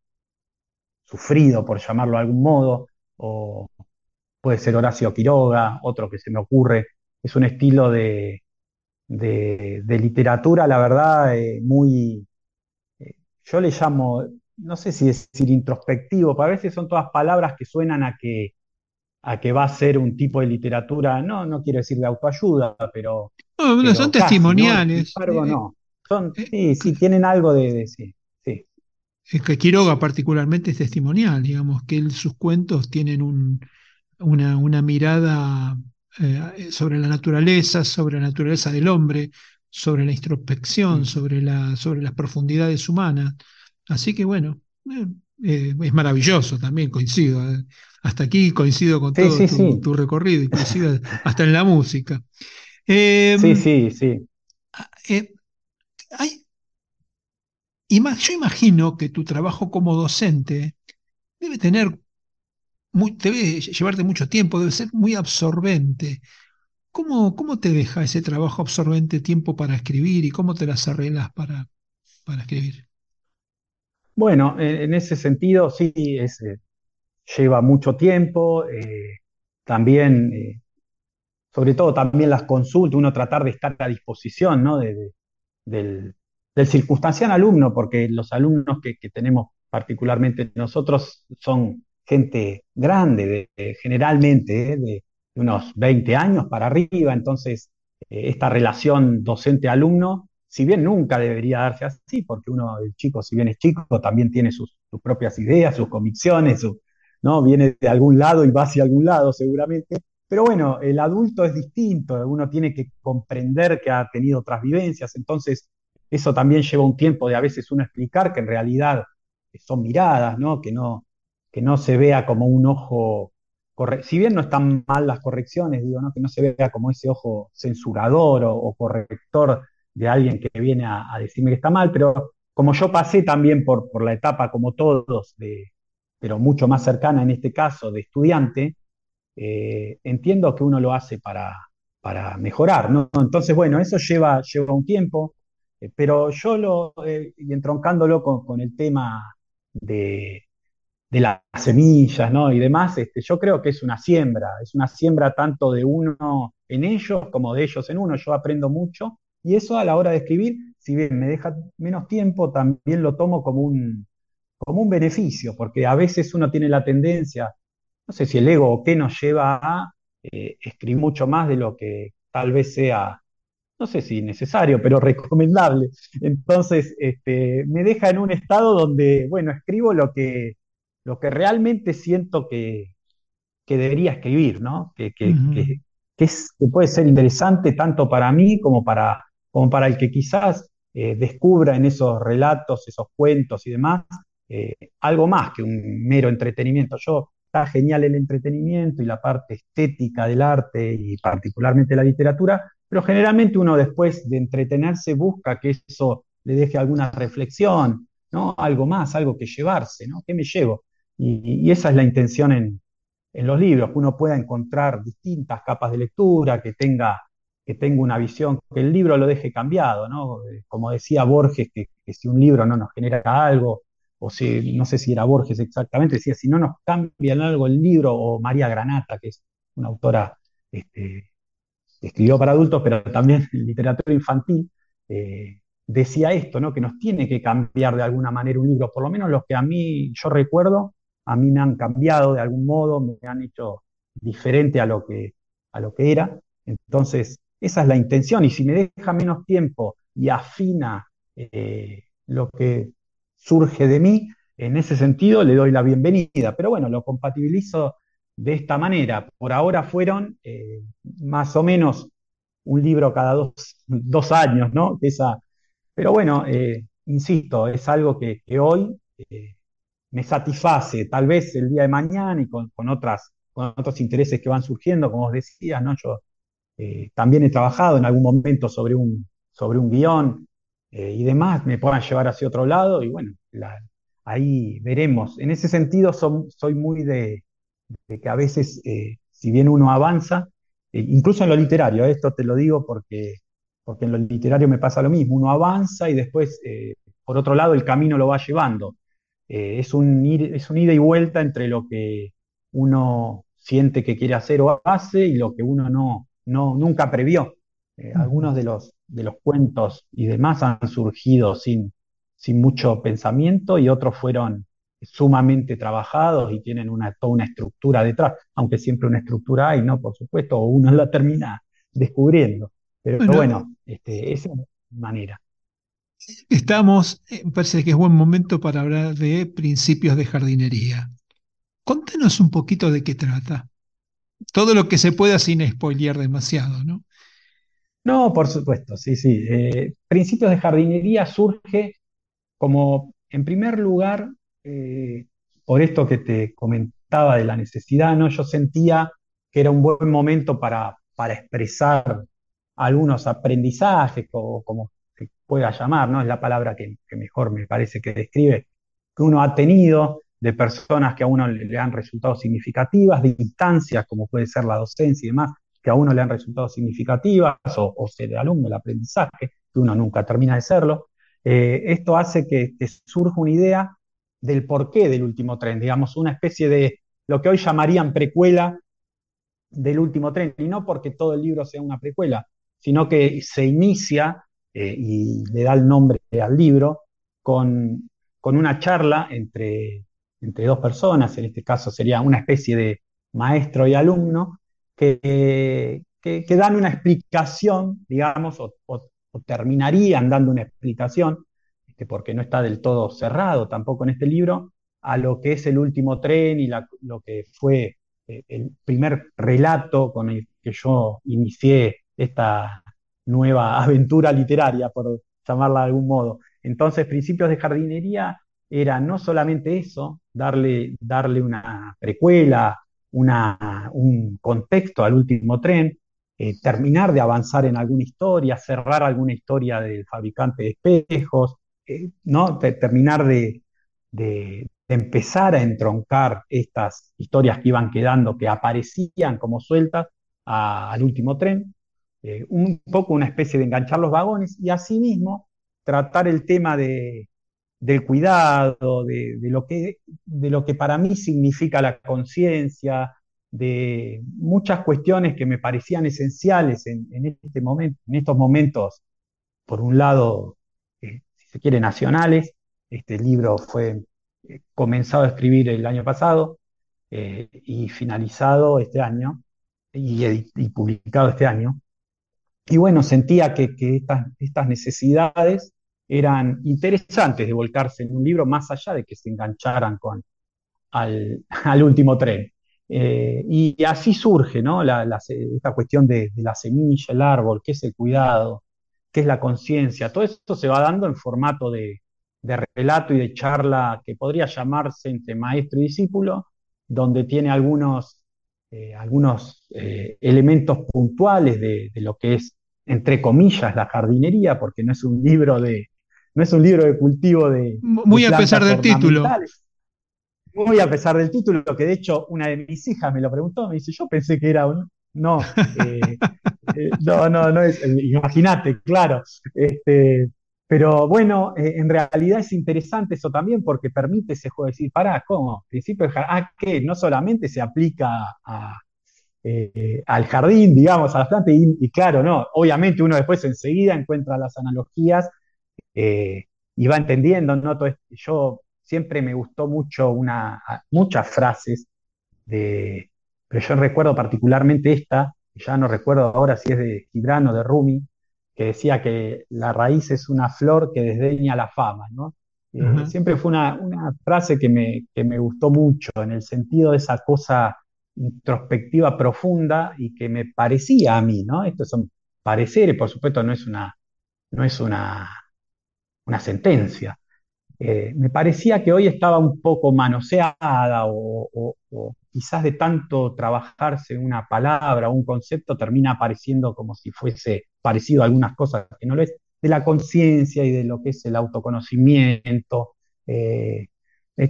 sufrido, por llamarlo de algún modo, o puede ser Horacio Quiroga, otro que se me ocurre. Es un estilo de, de, literatura, la verdad, eh, muy, yo le llamo no sé si decir introspectivo, pero a veces son todas palabras que suenan a que, a que va a ser un tipo de literatura, no, no quiero decir de autoayuda, pero... No, son testimoniales. ¿no? no. Son, eh, sí, sí, tienen algo de, de sí, sí. Es que Quiroga particularmente es testimonial, digamos, que él, sus cuentos tienen un, una, una, mirada eh, sobre la naturaleza, sobre la naturaleza del hombre, sobre la introspección, sobre, la, sobre las profundidades humanas. Así que bueno, eh, eh, es maravilloso también, coincido. Hasta aquí coincido con todo tu, recorrido y coincido hasta en la música. Em, sí, sí, sí. Ah, yo imagino que tu trabajo como docente debe tener, debe llevarte mucho tiempo, debe ser muy absorbente. ¿Cómo, ¿Cómo te deja ese trabajo absorbente tiempo para escribir y cómo te las arreglas para, para escribir? Bueno, en, ese sentido sí, eh, lleva mucho tiempo, eh, también, eh, sobre todo también las consultas, uno tratar de estar a disposición ¿no? del, circunstancial alumno, porque los alumnos que, tenemos particularmente nosotros, son gente grande, de, generalmente de, unos 20 años para arriba, entonces esta relación docente-alumno, si bien nunca debería darse así, porque uno, el chico, si bien es chico, también tiene sus, propias ideas, sus convicciones, ¿no? Viene de algún lado y va hacia algún lado seguramente. Pero bueno, el adulto es distinto, uno tiene que comprender que ha tenido otras vivencias, entonces eso también lleva un tiempo de a veces uno explicar que en realidad son miradas, ¿no? Que no, que no se vea como un ojo, si bien no están mal las correcciones, digo, ¿no? Que no se vea como ese ojo censurador o, corrector de alguien que viene a, a, decirme que está mal, pero como yo pasé también por, por la etapa, como todos, de, pero mucho más cercana en este caso de estudiante, eh, entiendo que uno lo hace para, para mejorar, ¿no? Entonces, bueno, eso lleva, lleva un tiempo, eh, pero yo lo, eh, y entroncándolo con, el tema de, de, las semillas, ¿no? Y demás, este, yo creo que es una siembra, es una siembra tanto de uno en ellos como de ellos en uno, yo aprendo mucho, y eso a la hora de escribir, si bien me deja menos tiempo, también lo tomo como un, como un beneficio, porque a veces uno tiene la tendencia, no sé si el ego o qué nos lleva a eh, escribir mucho más de lo que tal vez sea, no sé si necesario, pero recomendable. Entonces, este, me deja en un estado donde, bueno, escribo lo que, lo que realmente siento que, que debería escribir, ¿no? Que, que, es, que puede ser interesante tanto para mí como para, como para el que quizás eh, descubra en esos relatos, esos cuentos y demás, eh, algo más que un mero entretenimiento. Yo, está genial el entretenimiento y la parte estética del arte y particularmente la literatura, pero generalmente uno después de entretenerse busca que eso le deje alguna reflexión, ¿no? Algo más, algo que llevarse, ¿no? ¿Qué me llevo? Y, esa es la intención en, los libros, que uno pueda encontrar distintas capas de lectura, que tenga, que tenga una visión, que el libro lo deje cambiado, ¿no? Eh, como decía Borges, que si un libro no nos genera algo, o si, no sé si era Borges exactamente, decía, si no nos cambian algo el libro, o María Granata, que es una autora este, escribió para adultos, pero también en literatura infantil, eh, decía esto, ¿no? que nos tiene que cambiar de alguna manera un libro, por lo menos los que a mí, yo recuerdo, a mí me han cambiado de algún modo, me han hecho diferente a lo que, a lo que era. Entonces, esa es la intención, y si me deja menos tiempo y afina eh, lo que surge de mí, en ese sentido le doy la bienvenida. Pero bueno, lo compatibilizo de esta manera. Por ahora fueron eh, más o menos un libro cada dos, años, ¿no? Esa, pero bueno, eh, insisto, es algo que, hoy eh, me satisface, tal vez el día de mañana y con, otras, con otros intereses que van surgiendo, como os decía, ¿no? Yo también he trabajado en algún momento sobre un, sobre un guion, y demás me puedan llevar hacia otro lado y bueno, ahí veremos. En ese sentido soy muy de, que a veces, eh, si bien uno avanza, eh, incluso en lo literario, esto te lo digo porque, porque en lo literario me pasa lo mismo, uno avanza y después, por otro lado, el camino lo va llevando. es, un es un ida y vuelta entre lo que uno siente que quiere hacer o hace y lo que uno no, no nunca previó. algunos de los, de los cuentos y demás han surgido sin, sin mucho pensamiento y otros fueron sumamente trabajados y tienen una, toda una estructura detrás, aunque siempre una estructura hay, ¿no? Por supuesto, o uno la termina descubriendo. Pero bueno, este, esa es la manera. Estamos, eh, me parece que es buen momento para hablar de principios de jardinería. Contanos un poquito de qué trata. Todo lo que se pueda sin spoilear demasiado, ¿no? No, por supuesto, sí, sí. Eh, principios de jardinería surge como, en primer lugar, eh, por esto que te comentaba de la necesidad, ¿no? Yo sentía que era un buen momento para, para expresar algunos aprendizajes, o como se pueda llamar, ¿no? Es la palabra que, mejor me parece que describe, que uno ha tenido de personas que a uno le, han resultado significativas, de instancias como puede ser la docencia y demás, que a uno le han resultado significativas o, ser alumno, el aprendizaje, que uno nunca termina de serlo. Eh, esto hace que, surja una idea del porqué del último tren, digamos, una especie de lo que hoy llamarían precuela del último tren, y no porque todo el libro sea una precuela, sino que se inicia eh, y le da el nombre al libro con con una charla entre, entre dos personas, en este caso sería una especie de maestro y alumno, que, que, dan una explicación, digamos, o, terminarían dando una explicación, este, porque no está del todo cerrado tampoco en este libro, a lo que es el último tren y lo que fue eh, el primer relato con el que yo inicié esta nueva aventura literaria, por llamarla de algún modo. Entonces, principios de jardinería era no solamente eso, darle, darle una precuela, un contexto al último tren, eh, terminar de avanzar en alguna historia, cerrar alguna historia del fabricante de espejos, ¿no? terminar de, empezar a entroncar estas historias que iban quedando, que aparecían como sueltas al último tren, eh, un poco una especie de enganchar los vagones y asimismo tratar el tema de, del cuidado, de, lo que, de lo que para mí significa la conciencia, de muchas cuestiones que me parecían esenciales en, este momento, en estos momentos, por un lado, se quiere, nacionales. Este libro fue eh, comenzado a escribir el año pasado eh, y finalizado este año y, publicado este año. Y bueno, sentía que, estas, necesidades eran interesantes de volcarse en un libro más allá de que se engancharan con al, último tren. Eh, y así surge ¿no? esta cuestión de, la semilla, el árbol, qué es el cuidado, qué es la conciencia. Todo esto se va dando en formato de, relato y de charla que podría llamarse entre maestro y discípulo, donde tiene algunos, eh, algunos eh, elementos puntuales de, lo que es, entre comillas, la jardinería, porque no es un libro de, no es un libro de cultivo de... Muy a pesar del título muy a pesar del título, que de hecho una de mis hijas me lo preguntó, me dice, yo pensé que era un... No, eh, eh, no, no, no es, imagínate, claro. Este, pero bueno, eh, en realidad es interesante eso también porque permite ese juego de decir, pará, ¿cómo? Principio de ah, que no solamente se aplica al jardín, digamos, a la planta, y, claro, no, obviamente uno después enseguida encuentra las analogías y va entendiendo, ¿no? Todo yo siempre me gustó mucho una, muchas frases de, pero yo recuerdo particularmente esta, ya no recuerdo ahora si es de Gibran o de Rumi, que decía que la raíz es una flor que desdeña la fama, ¿no? Eh, siempre fue una, frase que me, que me, gustó mucho, en el sentido de esa cosa introspectiva profunda y que me parecía a mí, ¿no? Estos son pareceres, por supuesto, no es una, no es una, una sentencia, eh, me parecía que hoy estaba un poco manoseada o, quizás de tanto trabajarse una palabra o un concepto termina apareciendo como si fuese parecido a algunas cosas que no lo es, de la conciencia y de lo que es el autoconocimiento. Eh,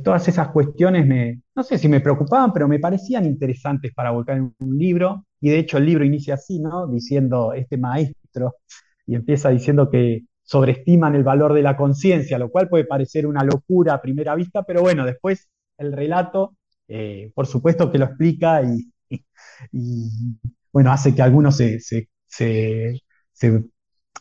todas esas cuestiones me, no sé si me preocupaban, pero me parecían interesantes para volcar en un libro. Y de hecho el libro inicia así, ¿no? Diciendo este maestro y empieza diciendo que sobreestiman el valor de la conciencia, lo cual puede parecer una locura a primera vista, pero bueno, después el relato, eh, por supuesto que lo explica y, bueno, hace que algunos se,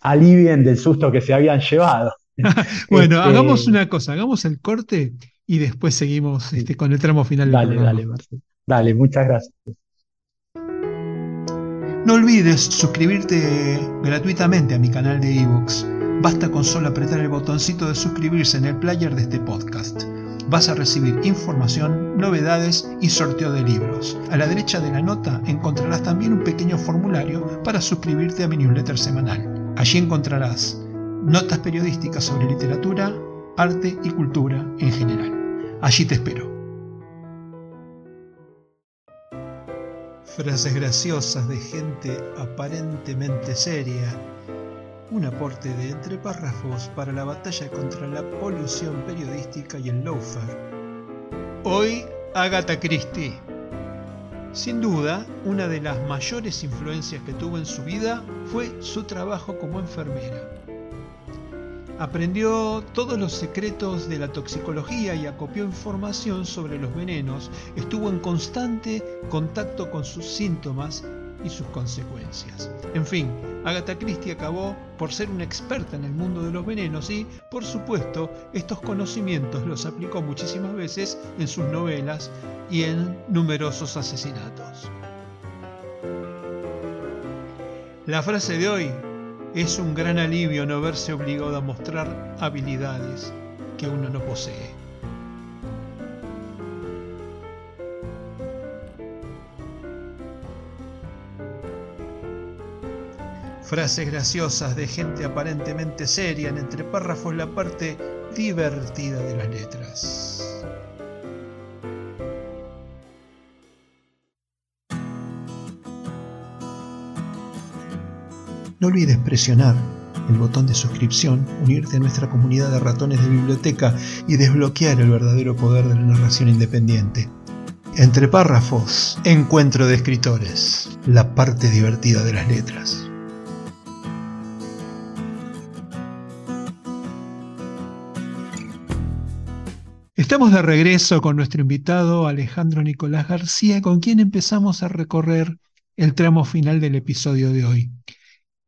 alivien del susto que se habían llevado. bueno, este, hagamos una cosa, hagamos el corte y después seguimos este, con el tramo final. Dale, dale, Marcelo. Dale, muchas gracias. No olvides suscribirte gratuitamente a mi canal de ebooks Basta con solo apretar el botoncito de suscribirse en el player de este podcast. Vas a recibir información, novedades y sorteo de libros. A la derecha de la nota encontrarás también un pequeño formulario para suscribirte a mi newsletter semanal. Allí encontrarás notas periodísticas sobre literatura, arte y cultura en general. Allí te espero. Frases graciosas de gente aparentemente seria un aporte de entre párrafos para la batalla contra la polución periodística y el lawfare. Hoy, Agatha Christie. Sin duda, una de las mayores influencias que tuvo en su vida fue su trabajo como enfermera. Aprendió todos los secretos de la toxicología y acopió información sobre los venenos. Estuvo en constante contacto con sus síntomas y sus consecuencias. En fin, Agatha Christie acabó por ser una experta en el mundo de los venenos y, por supuesto, estos conocimientos los aplicó muchísimas veces en sus novelas y en numerosos asesinatos. La frase de hoy es un gran alivio no verse obligado a mostrar habilidades que uno no posee. Frases graciosas de gente aparentemente seria en entre párrafos la parte divertida de las letras. No olvides presionar el botón de suscripción, unirte a nuestra comunidad de ratones de biblioteca y desbloquear el verdadero poder de la narración independiente. Entre párrafos, encuentro de escritores, la parte divertida de las letras. Estamos de regreso con nuestro invitado Alejandro Nicolás García, con quien empezamos a recorrer el tramo final del episodio de hoy.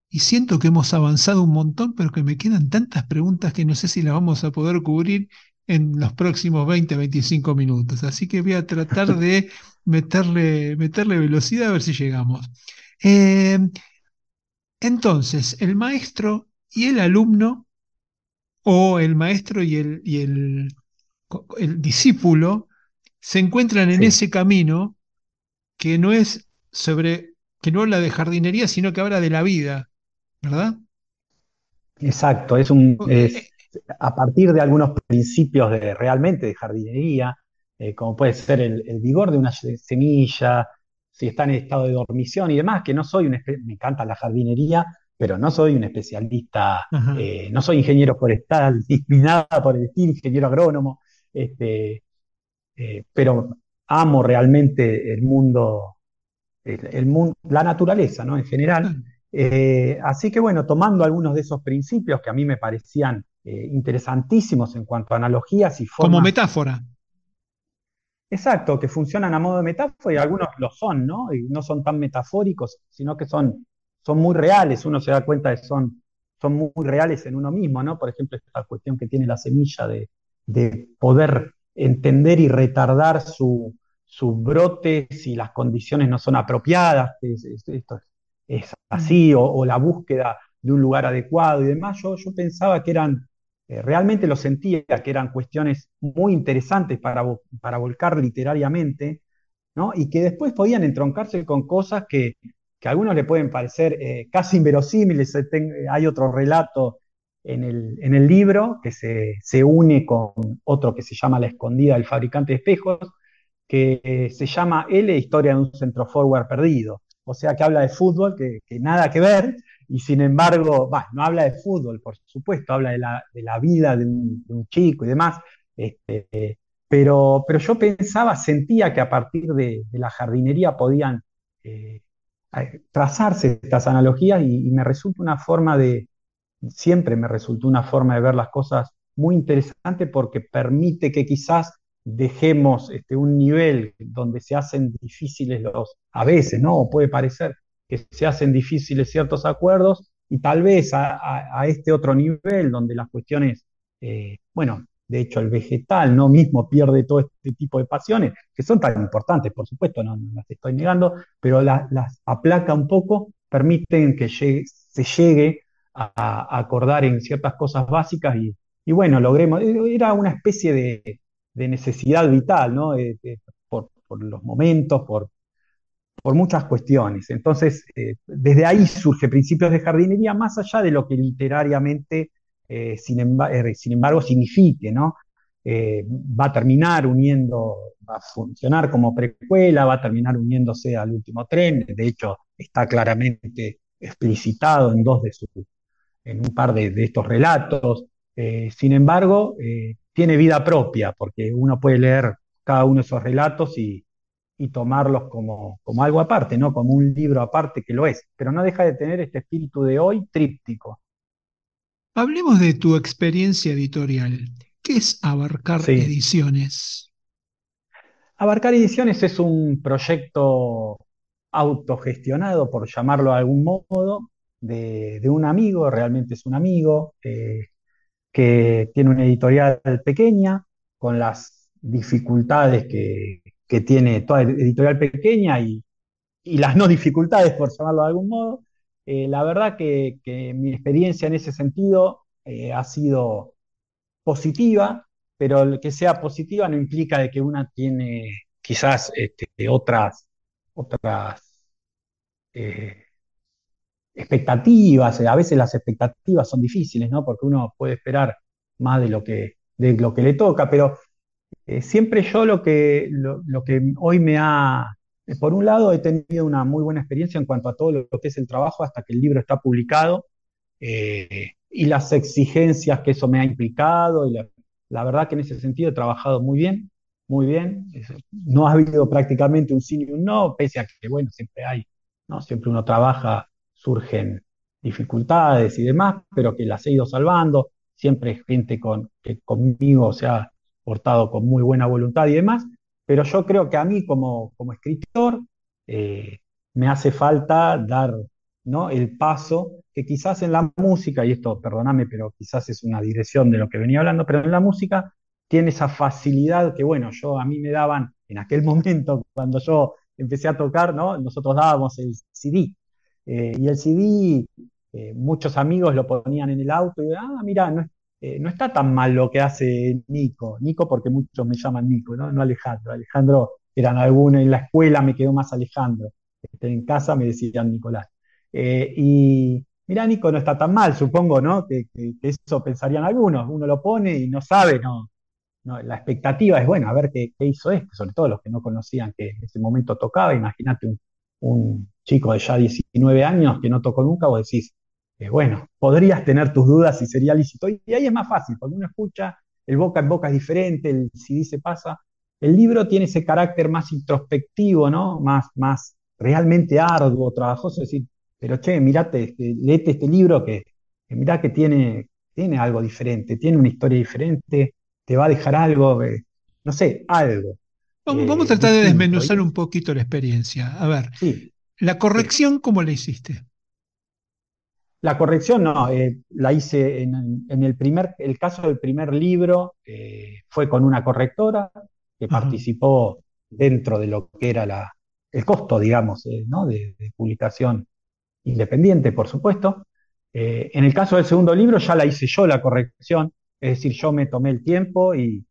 Y siento que hemos avanzado un montón, pero que me quedan tantas preguntas que no sé si las vamos a poder cubrir en los próximos 20, 25 minutos. Así que voy a tratar de meterle, meterle velocidad a ver si llegamos. Eh, entonces, el maestro y el alumno, o el maestro y el, y el el discípulo se encuentran en ese camino que no es sobre, que no habla de jardinería, sino que habla de la vida, ¿verdad? Exacto, es un eh, a partir de algunos principios de realmente de jardinería, eh, como puede ser el, vigor de una semilla, si está en estado de dormición y demás, que no soy un me encanta la jardinería, pero no soy un especialista, eh, no soy ingeniero forestal, ni nada por el estilo, ingeniero agrónomo, este, eh, pero amo realmente el mundo, el, mundo, la naturaleza, ¿no? En general. Eh, así que bueno, tomando algunos de esos principios que a mí me parecían eh, interesantísimos en cuanto a analogías y formas. Como metáfora. Exacto, que funcionan a modo de metáfora y algunos lo son, ¿no? Y no son tan metafóricos, sino que son, son muy reales, uno se da cuenta de que son, son muy reales en uno mismo, ¿no? Por ejemplo, esta cuestión que tiene la semilla de, de poder entender y retardar su, brote si las condiciones no son apropiadas, esto es, así, o, la búsqueda de un lugar adecuado y demás, yo, yo pensaba que eran, eh, realmente lo sentía, que eran cuestiones muy interesantes para, para volcar literariamente, ¿no? y que después podían entroncarse con cosas que, a algunos le pueden parecer eh, casi inverosímiles. Hay otro relato en el, libro, que se, une con otro que se llama La escondida del fabricante de espejos, que se llama L, Historia de un centro forward perdido. O sea, que habla de fútbol, que, nada que ver, y sin embargo, no habla de fútbol, por supuesto, habla de la, vida de un, chico y demás, este, pero, pero yo pensaba, sentía que a partir de, la jardinería podían eh, trazarse estas analogías y me resulta una forma de, siempre me resultó una forma de ver las cosas muy interesante porque permite que quizás dejemos este, un nivel donde se hacen difíciles los, a veces, ¿no? Puede parecer que se hacen difíciles ciertos acuerdos y tal vez a, este otro nivel donde las cuestiones, eh, bueno, de hecho el vegetal no mismo pierde todo este tipo de pasiones, que son tan importantes, por supuesto, no, las estoy negando, pero las aplaca un poco, permiten que se llegue a, acordar en ciertas cosas básicas y, bueno, logremos, era una especie de, necesidad vital, ¿no? por, los momentos, por, por muchas cuestiones. Entonces, eh, desde ahí surge Principios de Jardinería, más allá de lo que literariamente, eh, sin, eh, sin, embargo, signifique, ¿no? va a terminar uniendo, va a funcionar como precuela, va a terminar uniéndose al último tren, de hecho, está claramente explicitado en dos de sus en un par de, estos relatos. Eh, sin embargo, eh, tiene vida propia, porque uno puede leer cada uno de esos relatos y, tomarlos como, como, algo aparte, ¿no? Como un libro aparte que lo es, pero no deja de tener este espíritu de hoy tríptico. Hablemos de tu experiencia editorial. ¿Qué es Abarcar Ediciones? Abarcar Ediciones es un proyecto autogestionado, por llamarlo de algún modo, de, un amigo, realmente es un amigo, eh, que tiene una editorial pequeña, con las dificultades que, que tiene toda editorial pequeña y, y, las no dificultades, por llamarlo de algún modo. Eh, la verdad que, que, mi experiencia en ese sentido eh, ha sido positiva, pero que sea positiva no implica de que una tiene quizás este, otras, otras expectativas, a veces las expectativas son difíciles, ¿no? Porque uno puede esperar más de lo que, de lo que le toca, pero eh, siempre yo lo que, lo, que hoy me ha, por un lado he tenido una muy buena experiencia en cuanto a todo lo que es el trabajo hasta que el libro está publicado eh, y las exigencias que eso me ha implicado y la, la, verdad que en ese sentido he trabajado muy bien, muy bien. No ha habido prácticamente un sí ni un no, pese a que, bueno, siempre hay, ¿no? Siempre uno trabaja surgen dificultades y demás, pero que las he ido salvando, siempre gente con, que conmigo se ha portado con muy buena voluntad y demás, pero yo creo que a mí como, como escritor eh, me hace falta dar ¿no? el paso que quizás en la música, y esto perdóname, pero quizás es una dirección de lo que venía hablando, pero en la música tiene esa facilidad que, bueno, yo a mí me daban en aquel momento, cuando yo empecé a tocar, ¿no? nosotros dábamos el CD, eh, y el CD, eh, muchos amigos lo ponían en el auto y, ah, mira, no, eh, no, está tan mal lo que hace Nico. Nico porque muchos me llaman Nico, ¿no? Alejandro. Alejandro eran algunos, en la escuela me quedó más Alejandro. Este, en casa me decían Nicolás. y mira, Nico no está tan mal, supongo, ¿no? Que, eso pensarían algunos. Uno lo pone y no sabe, no. la expectativa es, bueno, a ver qué, qué hizo este, sobre todo los que no conocían que en ese momento tocaba. Imagínate un, un chico de ya 19 años que no tocó nunca, vos decís, eh, bueno, podrías tener tus dudas si sería lícito. Y ahí es más fácil, cuando uno escucha, el boca en boca es diferente, el CD se pasa. El libro tiene ese carácter más introspectivo, ¿no? Más, más realmente arduo, trabajoso, decir, pero che, mirate, este, léete este libro que, que mirá que tiene, tiene algo diferente, tiene una historia diferente, te va a dejar algo, eh, no sé, algo. Vamos, vamos, a tratar de desmenuzar un poquito la experiencia. A ver, sí. ¿la corrección cómo la hiciste? La corrección no, eh, la hice en, en, el primer, el caso del primer libro eh, fue con una correctora que Ajá. participó dentro de lo que era la, el costo, digamos, eh, ¿no? de, de, publicación independiente, por supuesto. en el caso del segundo libro ya la hice yo la corrección, es decir, yo me tomé el tiempo y,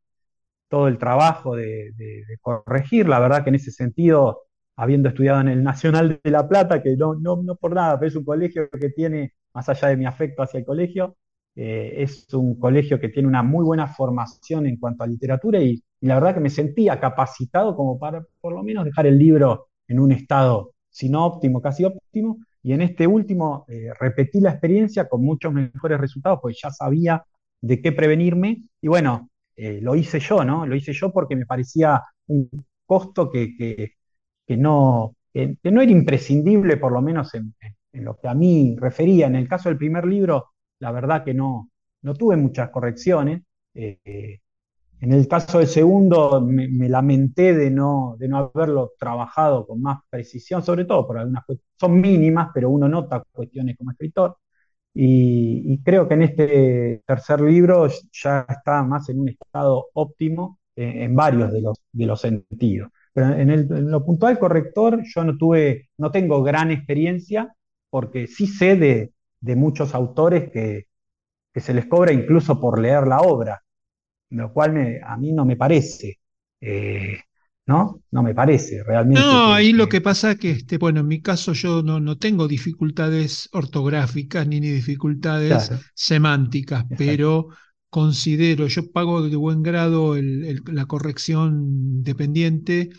todo el trabajo de, corregir. La verdad que en ese sentido, habiendo estudiado en el Nacional de La Plata, que no, no, no por nada, pero es un colegio que tiene, más allá de mi afecto hacia el colegio, eh, es un colegio que tiene una muy buena formación en cuanto a literatura y, y, la verdad que me sentía capacitado como para por lo menos dejar el libro en un estado, si no óptimo, casi óptimo. Y en este último eh, repetí la experiencia con muchos mejores resultados, porque ya sabía de qué prevenirme. Y bueno, eh, lo hice yo, ¿no? Lo hice yo porque me parecía un costo que, que, que no, que, no era imprescindible, por lo menos en, en, lo que a mí refería. En el caso del primer libro, la verdad que no, no tuve muchas correcciones. Eh, en el caso del segundo, me, me, lamenté de no, de no haberlo trabajado con más precisión, sobre todo por algunas son mínimas, pero uno nota cuestiones como escritor. Y, creo que en este tercer libro ya está más en un estado óptimo eh, en varios de los, de los sentidos. Pero en, lo puntual corrector yo no tuve, no tengo gran experiencia porque sí sé de, de muchos autores que, que, se les cobra incluso por leer la obra, lo cual me, a mí no me parece. Eh, ¿no? No me parece realmente. No, ahí lo que pasa es que, este, bueno, en mi caso yo no, no tengo dificultades ortográficas ni, ni dificultades claro. semánticas, Exacto. pero considero, yo pago de buen grado el, el, la corrección dependiente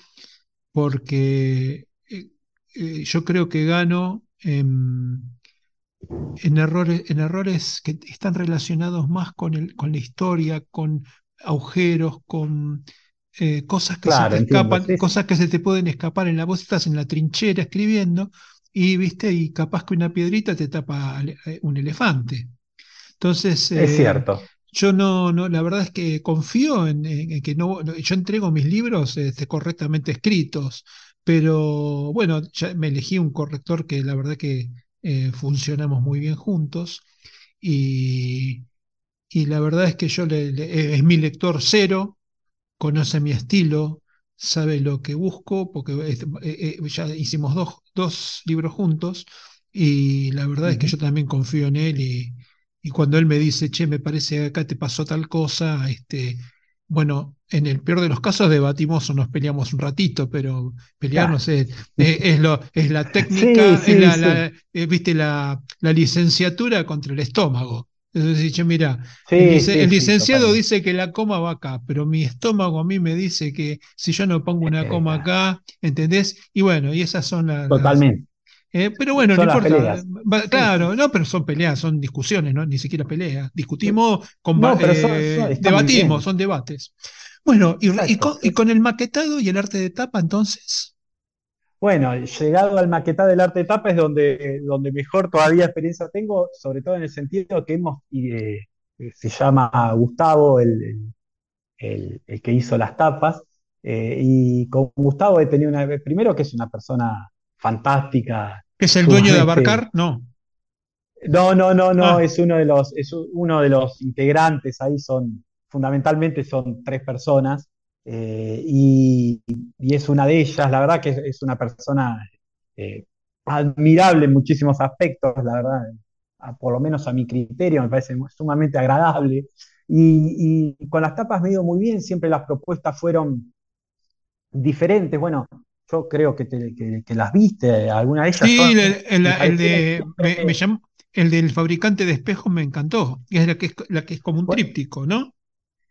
porque eh, eh, yo creo que gano en, en, errores, en errores que están relacionados más con, el, con la historia, con agujeros, con eh, cosas que claro, se te entiendo, escapan, sí. cosas que se te pueden escapar en la voz, estás en la trinchera escribiendo y viste, y capaz que una piedrita te tapa eh, un elefante. Entonces, es eh, cierto. Yo no, no, la verdad es que confío en, en que no, yo entrego mis libros este, correctamente escritos, pero bueno, ya me elegí un corrector que la verdad que eh, funcionamos muy bien juntos y, y la verdad es que yo le, le- es mi lector cero, conoce mi estilo, sabe lo que busco, porque es- eh, eh, ya hicimos dos, dos libros juntos y la verdad es que yo también confío en él y, y cuando él me dice, che, me parece que acá te pasó tal cosa, este, bueno, en el peor de los casos debatimos o nos peleamos un ratito, pero pelear, no Claro. sé, eh, es, lo, es la Sí, técnica, es sí, la, sí. la, eh, viste, la, la licenciatura contra el estómago. Entonces, che, mira, el, sí, licenciado dice que la coma va acá, pero mi estómago a mí me dice que si yo no pongo una Eh, coma acá, ¿entendés? Y bueno, y esas son la- las... totalmente. eh, pero bueno, no Son importa. va- claro, no, pero son peleas, son discusiones, ¿no? Ni siquiera peleas. Discutimos, No, pero son, son- eh, debatimos, son debates. Bueno, y, con, y con el maquetado y el arte de tapa, entonces. Bueno, llegado al maquetado del arte de tapa es donde, donde mejor todavía experiencia tengo, sobre todo en el sentido que hemos, y, eh, se llama Gustavo, el, el- que hizo las tapas, eh, y con Gustavo he tenido una, primero que es una persona fantástica, ¿Que es el dueño de. Abarcar? No. No, no, no, no, Ah, es uno de los, es uno de los integrantes, ahí son, fundamentalmente son tres personas, eh, y, y es una de ellas, la verdad que es, es una persona eh, admirable en muchísimos aspectos, la verdad, a- por lo menos a mi criterio, me parece sumamente agradable. Y, y con las tapas me ha ido muy bien, siempre las propuestas fueron diferentes. Bueno, yo creo que, te- que- que las viste, alguna de ellas sí, son, el, el- me el parecieron de, me, me siempre, llamó- el del fabricante de espejos me encantó. Y es la que es, la que es como un bueno, tríptico, ¿no?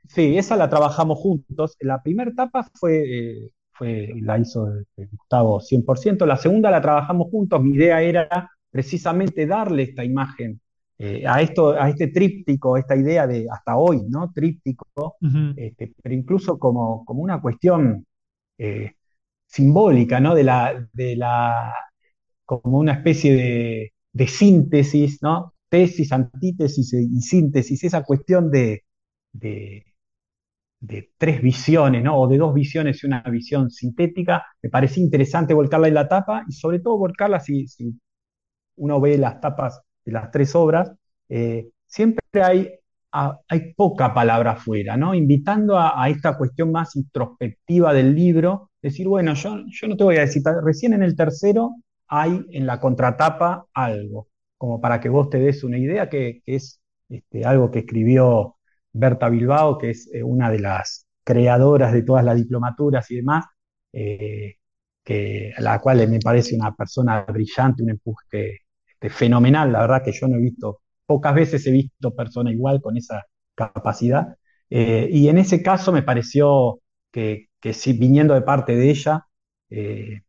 Sí, esa la trabajamos juntos. La primera etapa fue, eh, fue, la hizo eh, Gustavo 100%, la segunda la trabajamos juntos. Mi idea era precisamente darle esta imagen eh, a, esto, a este tríptico, esta idea de hasta hoy, ¿no? Tríptico, este, pero incluso como, como una cuestión eh, simbólica, ¿no? De la, de la, como una especie de, de síntesis, ¿no? Tesis, antítesis y síntesis, esa cuestión de, de, de tres visiones. O de dos visiones y una visión sintética, me parecía interesante volcarla en la tapa y sobre todo volcarla si, uno ve las tapas de las tres obras, eh, siempre hay, hay poca palabra afuera, ¿no? Invitando a, esta cuestión más introspectiva del libro, decir, bueno, yo, yo no te voy a decir, recién en el tercero hay en la contratapa algo, como para que vos te des una idea, que, que es este, algo que escribió Berta Bilbao, que es eh, una de las creadoras de todas las diplomaturas y demás, eh, que, a la cual me parece una persona brillante, un empuje este, fenomenal, la verdad que yo no he visto, pocas veces he visto persona igual con esa capacidad, eh, y en ese caso me pareció que, que si viniendo de parte de ella, eh,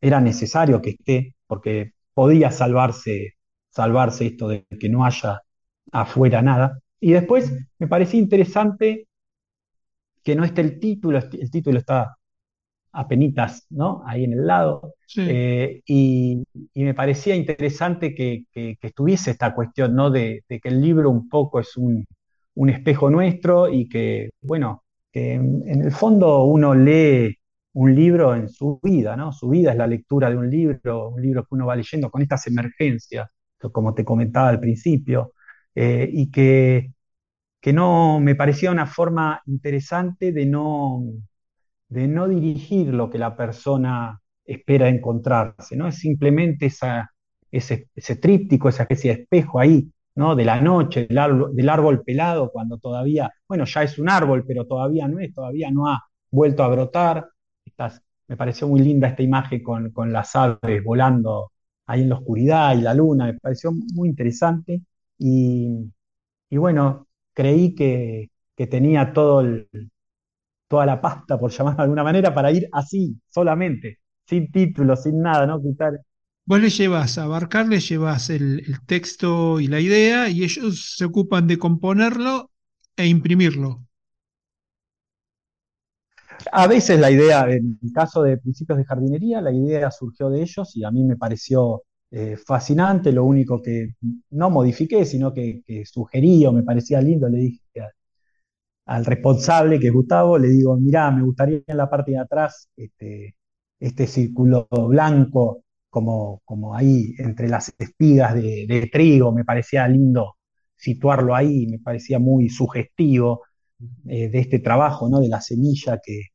era necesario que esté, porque podía salvarse, salvarse esto de que no haya afuera nada. Y después me parecía interesante que no esté el título, el título está apenitas, ¿no? Ahí en el lado. Sí. Eh, y, y me parecía interesante que, que- que estuviese esta cuestión, ¿no? De, de que el libro un poco es un, un espejo nuestro y que, bueno, que en, en el fondo uno lee un libro en su vida, ¿no? Su vida es la lectura de un libro, un libro que uno va leyendo con estas emergencias, como te comentaba al principio, eh, y que, que no me parecía una forma interesante de no de no dirigir lo que la persona espera encontrarse, ¿no? Es simplemente esa, ese, tríptico, esa especie de espejo ahí, ¿no? De la noche, del árbol, del árbol pelado, cuando todavía, bueno, ya es un árbol, pero todavía no es, todavía no ha vuelto a brotar. Estas, me pareció muy linda esta imagen con, con las aves volando ahí en la oscuridad y la luna, me pareció muy interesante y, y bueno, creí que, que tenía todo el, toda la pasta, por llamarlo de alguna manera, para ir así, solamente, sin título, sin nada, ¿no? Quitar. Vos le llevas a Abarcar, le llevas el, el texto y la idea y ellos se ocupan de componerlo e imprimirlo. A veces la idea, en el caso de principios de jardinería, la idea surgió de ellos y a mí me pareció eh, fascinante, lo único que no modifiqué, sino que, que sugerí o me parecía lindo, le dije al responsable, que es Gustavo, le digo, mirá, me gustaría en la parte de atrás este, este círculo blanco como, como ahí entre las espigas de, trigo, me parecía lindo situarlo ahí, me parecía muy sugestivo eh, de este trabajo, ¿no? de la semilla que,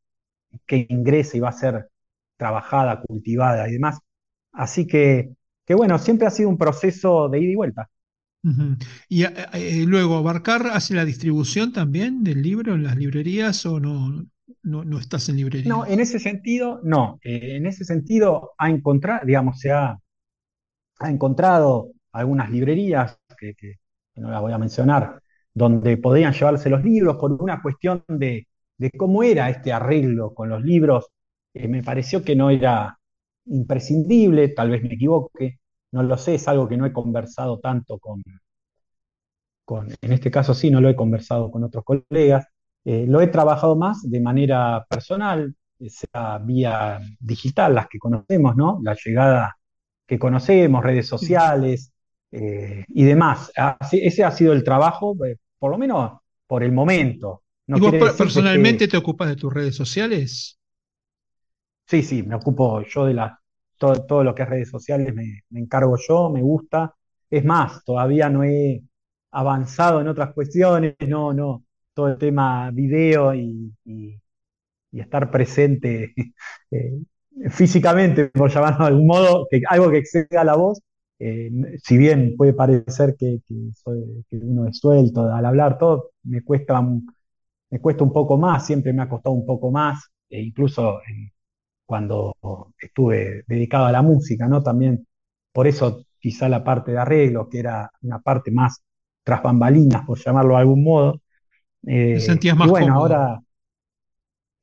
que ingresa y va a ser trabajada, cultivada y demás. Así que, que bueno, siempre ha sido un proceso de ida y vuelta. Y eh, eh, luego, ¿Abarcar hace la distribución también del libro en las librerías o no, no, estás en librería? No, en ese sentido, no. Eh, en ese sentido, ha encontrado, digamos, se ha, ha encontrado algunas librerías, que, no las voy a mencionar, donde podían llevarse los libros por una cuestión de, de cómo era este arreglo con los libros. me pareció que no era imprescindible, tal vez me equivoque, no lo sé, es algo que no he conversado tanto con, con en este caso sí, no lo he conversado con otros colegas, eh, lo he trabajado más de manera personal, sea vía digital, las que conocemos, ¿no? La llegada que conocemos, redes sociales eh, y demás. ese ha sido el trabajo, eh, por lo menos por el momento. ¿Y vos personalmente te ocupas de tus redes sociales? Sí, sí, me ocupo yo de las todo, lo que es redes sociales me, encargo yo, me gusta. Es más, todavía no he avanzado en otras cuestiones, no, no, todo el tema video y, estar presente eh, físicamente, por llamarlo de algún modo, que, algo que exceda la voz, eh, si bien puede parecer que, uno es suelto al hablar, todo me cuesta, me cuesta un poco más, siempre me ha costado un poco más, e incluso cuando estuve dedicado a la música, ¿no? También por eso quizá la parte de arreglo, que era una parte más tras bambalinas, por llamarlo de algún modo. Eh, sentías más bueno, ahora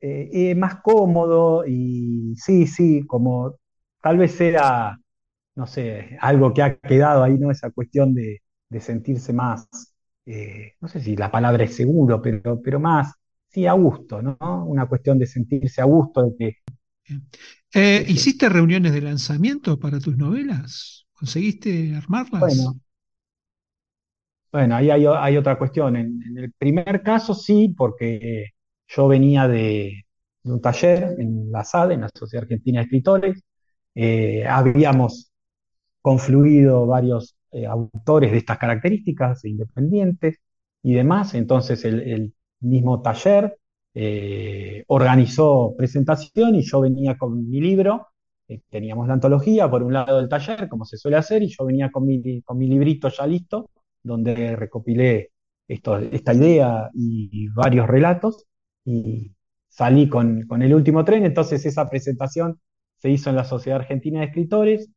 eh, eh, más cómodo y sí, sí, como tal vez era, no sé, algo que ha quedado ahí, ¿no? Esa cuestión de, sentirse más, no sé si la palabra es seguro, pero, pero más, sí, a gusto, ¿no? Una cuestión de sentirse a gusto, de que eh, ¿Hiciste reuniones de lanzamiento para tus novelas? ¿Conseguiste armarlas? Bueno, bueno ahí hay, otra cuestión. En, el primer caso sí, porque yo venía de, un taller en la SAD, en la Sociedad Argentina de Escritores. Eh, habíamos confluido varios eh, autores de estas características, independientes y demás. Entonces el mismo taller eh, organizó presentación y yo venía con mi libro, eh, teníamos la antología por un lado del taller, como se suele hacer, y yo venía con mi, con mi librito ya listo, donde recopilé esto, esta idea y, varios relatos, y salí con, el último tren, entonces esa presentación se hizo en la Sociedad Argentina de Escritores.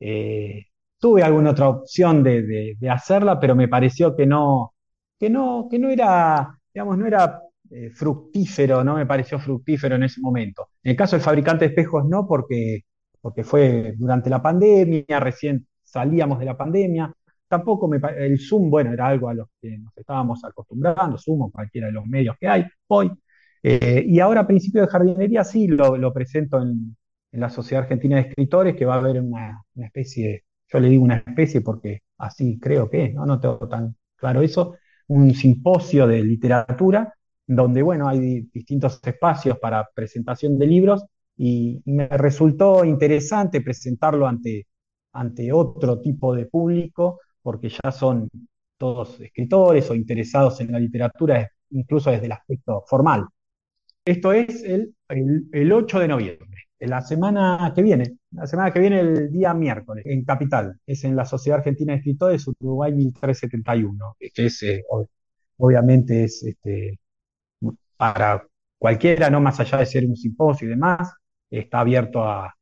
Eh, tuve alguna otra opción de, de, hacerla, pero me pareció que no, que no, que no era, digamos, no era eh, fructífero, no me pareció fructífero en ese momento. En el caso del fabricante de espejos no, porque, porque fue durante la pandemia, recién salíamos de la pandemia. Tampoco me, el Zoom, bueno, era algo a lo que nos estábamos acostumbrando, Zoom o cualquiera de los medios que hay hoy. Eh, y ahora, a principio de jardinería, sí lo, presento en, la Sociedad Argentina de Escritores, que va a haber una, especie, yo le digo una especie porque así creo que es, ¿no? no tengo tan claro eso, un simposio de literatura donde, bueno, hay distintos espacios para presentación de libros y me resultó interesante presentarlo ante, ante otro tipo de público, porque ya son todos escritores o interesados en la literatura, incluso desde el aspecto formal. Esto es el, el, 8 de noviembre, la semana que viene, la semana que viene el día miércoles, en Capital, es en la Sociedad Argentina de Escritores Uruguay 1371, que es, eh, obviamente es este, para cualquiera, no más allá de ser un simposio y demás, está abierto a,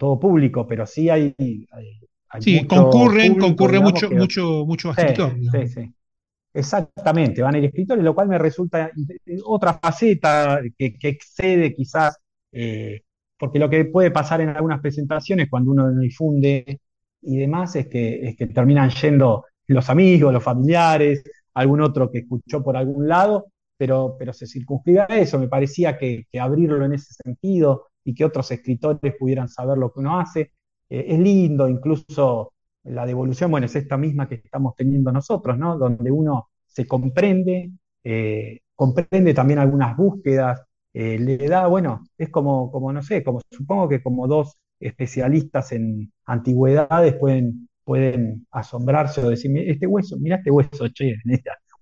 todo público, pero sí hay... sí, concurren, concurre mucho, mucho, mucho escritor. Sí, sí, Exactamente, van a ir escritores, lo cual me resulta otra faceta que, excede quizás, eh, porque lo que puede pasar en algunas presentaciones cuando uno difunde y demás es que, es que terminan yendo los amigos, los familiares, algún otro que escuchó por algún lado, pero, pero se circunscribe a eso. Me parecía que, abrirlo en ese sentido y que otros escritores pudieran saber lo que uno hace, eh, es lindo, incluso la devolución, bueno, es esta misma que estamos teniendo nosotros, ¿no? Donde uno se comprende, eh, comprende también algunas búsquedas, eh, le da, bueno, es como, como, no sé, como supongo que como dos especialistas en antigüedades pueden, pueden asombrarse o decir, este hueso, mira este hueso, che,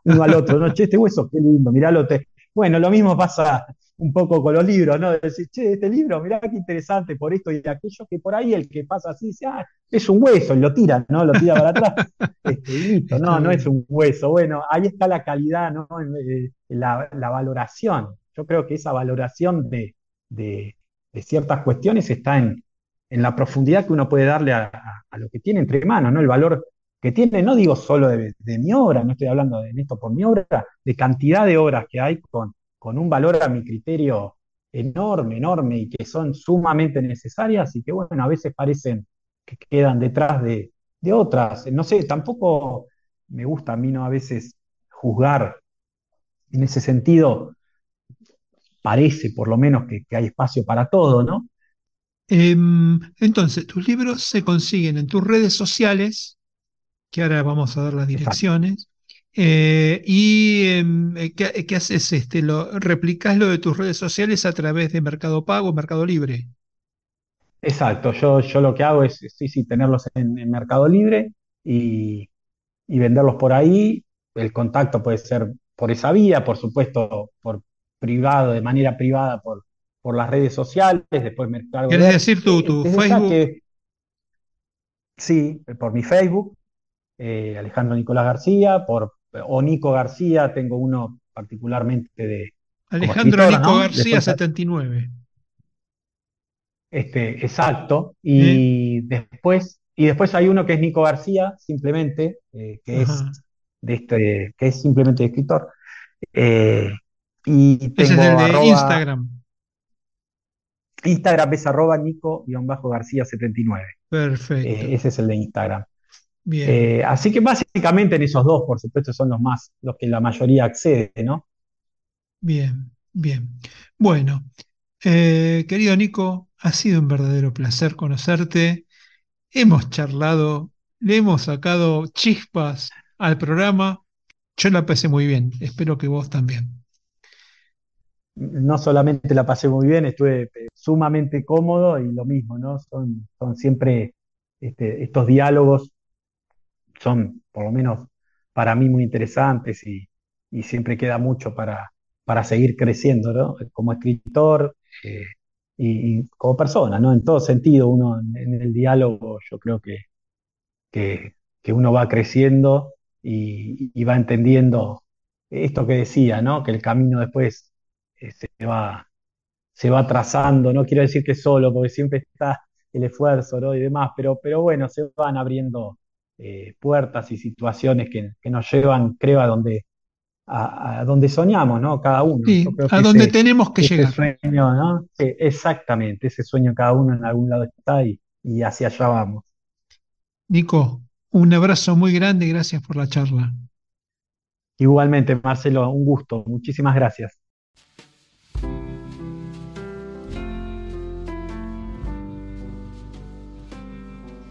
uno al otro, no, che, este hueso, qué lindo, miralo. Te... Bueno, lo mismo pasa un poco con los libros, ¿no? Decir, che, este libro, mirá qué interesante por esto y aquello, que por ahí el que pasa así dice, ah, es un hueso, y lo tira, ¿no? Lo tira para atrás. Este, listo, no, no es un hueso. Bueno, ahí está la calidad, ¿no? Eh, la, valoración. Yo creo que esa valoración de, ciertas cuestiones está en, la profundidad que uno puede darle a, lo que tiene entre manos, ¿no? El valor que tiene, no digo solo de, mi obra, no estoy hablando de esto por mi obra, de cantidad de obras que hay con, con un valor a mi criterio enorme, enorme y que son sumamente necesarias y que, bueno, a veces parecen que quedan detrás de, otras. No sé, tampoco me gusta a mí, ¿no? A veces juzgar en ese sentido. Parece, por lo menos, que, hay espacio para todo, ¿no? Em, entonces, tus libros se consiguen en tus redes sociales, que ahora vamos a dar las direcciones. Eh, ¿Y em, eh, ¿qué, haces? Este, lo, ¿Replicas lo de tus redes sociales a través de Mercado Pago, Mercado Libre? Exacto, yo, yo lo que hago es sí, sí, tenerlos en, Mercado Libre y, venderlos por ahí. El contacto puede ser por esa vía, por supuesto, por privado, de manera privada, por, por las redes sociales, después Mercado ¿Quieres decir tu, tu Facebook? sí, por mi Facebook, eh, Alejandro Nicolás García, por o Nico García, tengo uno particularmente de... Alejandro Nico García 79. Este, exacto. Y después, y después hay uno que es Nico García, simplemente, eh, que es de este, que es simplemente escritor. Eh, y Ese es el de Instagram. Instagram es arroba Nico-García 79. Perfecto. Ese es el de Instagram. Eh, así que básicamente en esos dos, por supuesto, son los más, los que la mayoría accede, ¿no? Bien, bien. Bueno, eh, querido Nico, ha sido un verdadero placer conocerte. Hemos charlado, le hemos sacado chispas al programa. Yo la pasé muy bien, espero que vos también. No solamente la pasé muy bien, estuve eh, sumamente cómodo y lo mismo, ¿no? Son, son siempre este, estos diálogos son, por lo menos para mí, muy interesantes y, siempre queda mucho para, para seguir creciendo, ¿no? Como escritor eh, y, como persona, ¿no? En todo sentido, uno en, el diálogo yo creo que, que, uno va creciendo y, va entendiendo esto que decía, ¿no? Que el camino después eh, se va se va trazando, no quiero decir que solo, porque siempre está el esfuerzo ¿no? y demás, pero, pero bueno, se van abriendo eh, puertas y situaciones que, nos llevan, creo, a donde, a, donde soñamos, ¿no? Cada uno. a donde tenemos que llegar. Sueño, ¿no? exactamente, ese sueño cada uno en algún lado está y, y hacia allá vamos. Nico, un abrazo muy grande, gracias por la charla. Igualmente, Marcelo, un gusto, muchísimas gracias.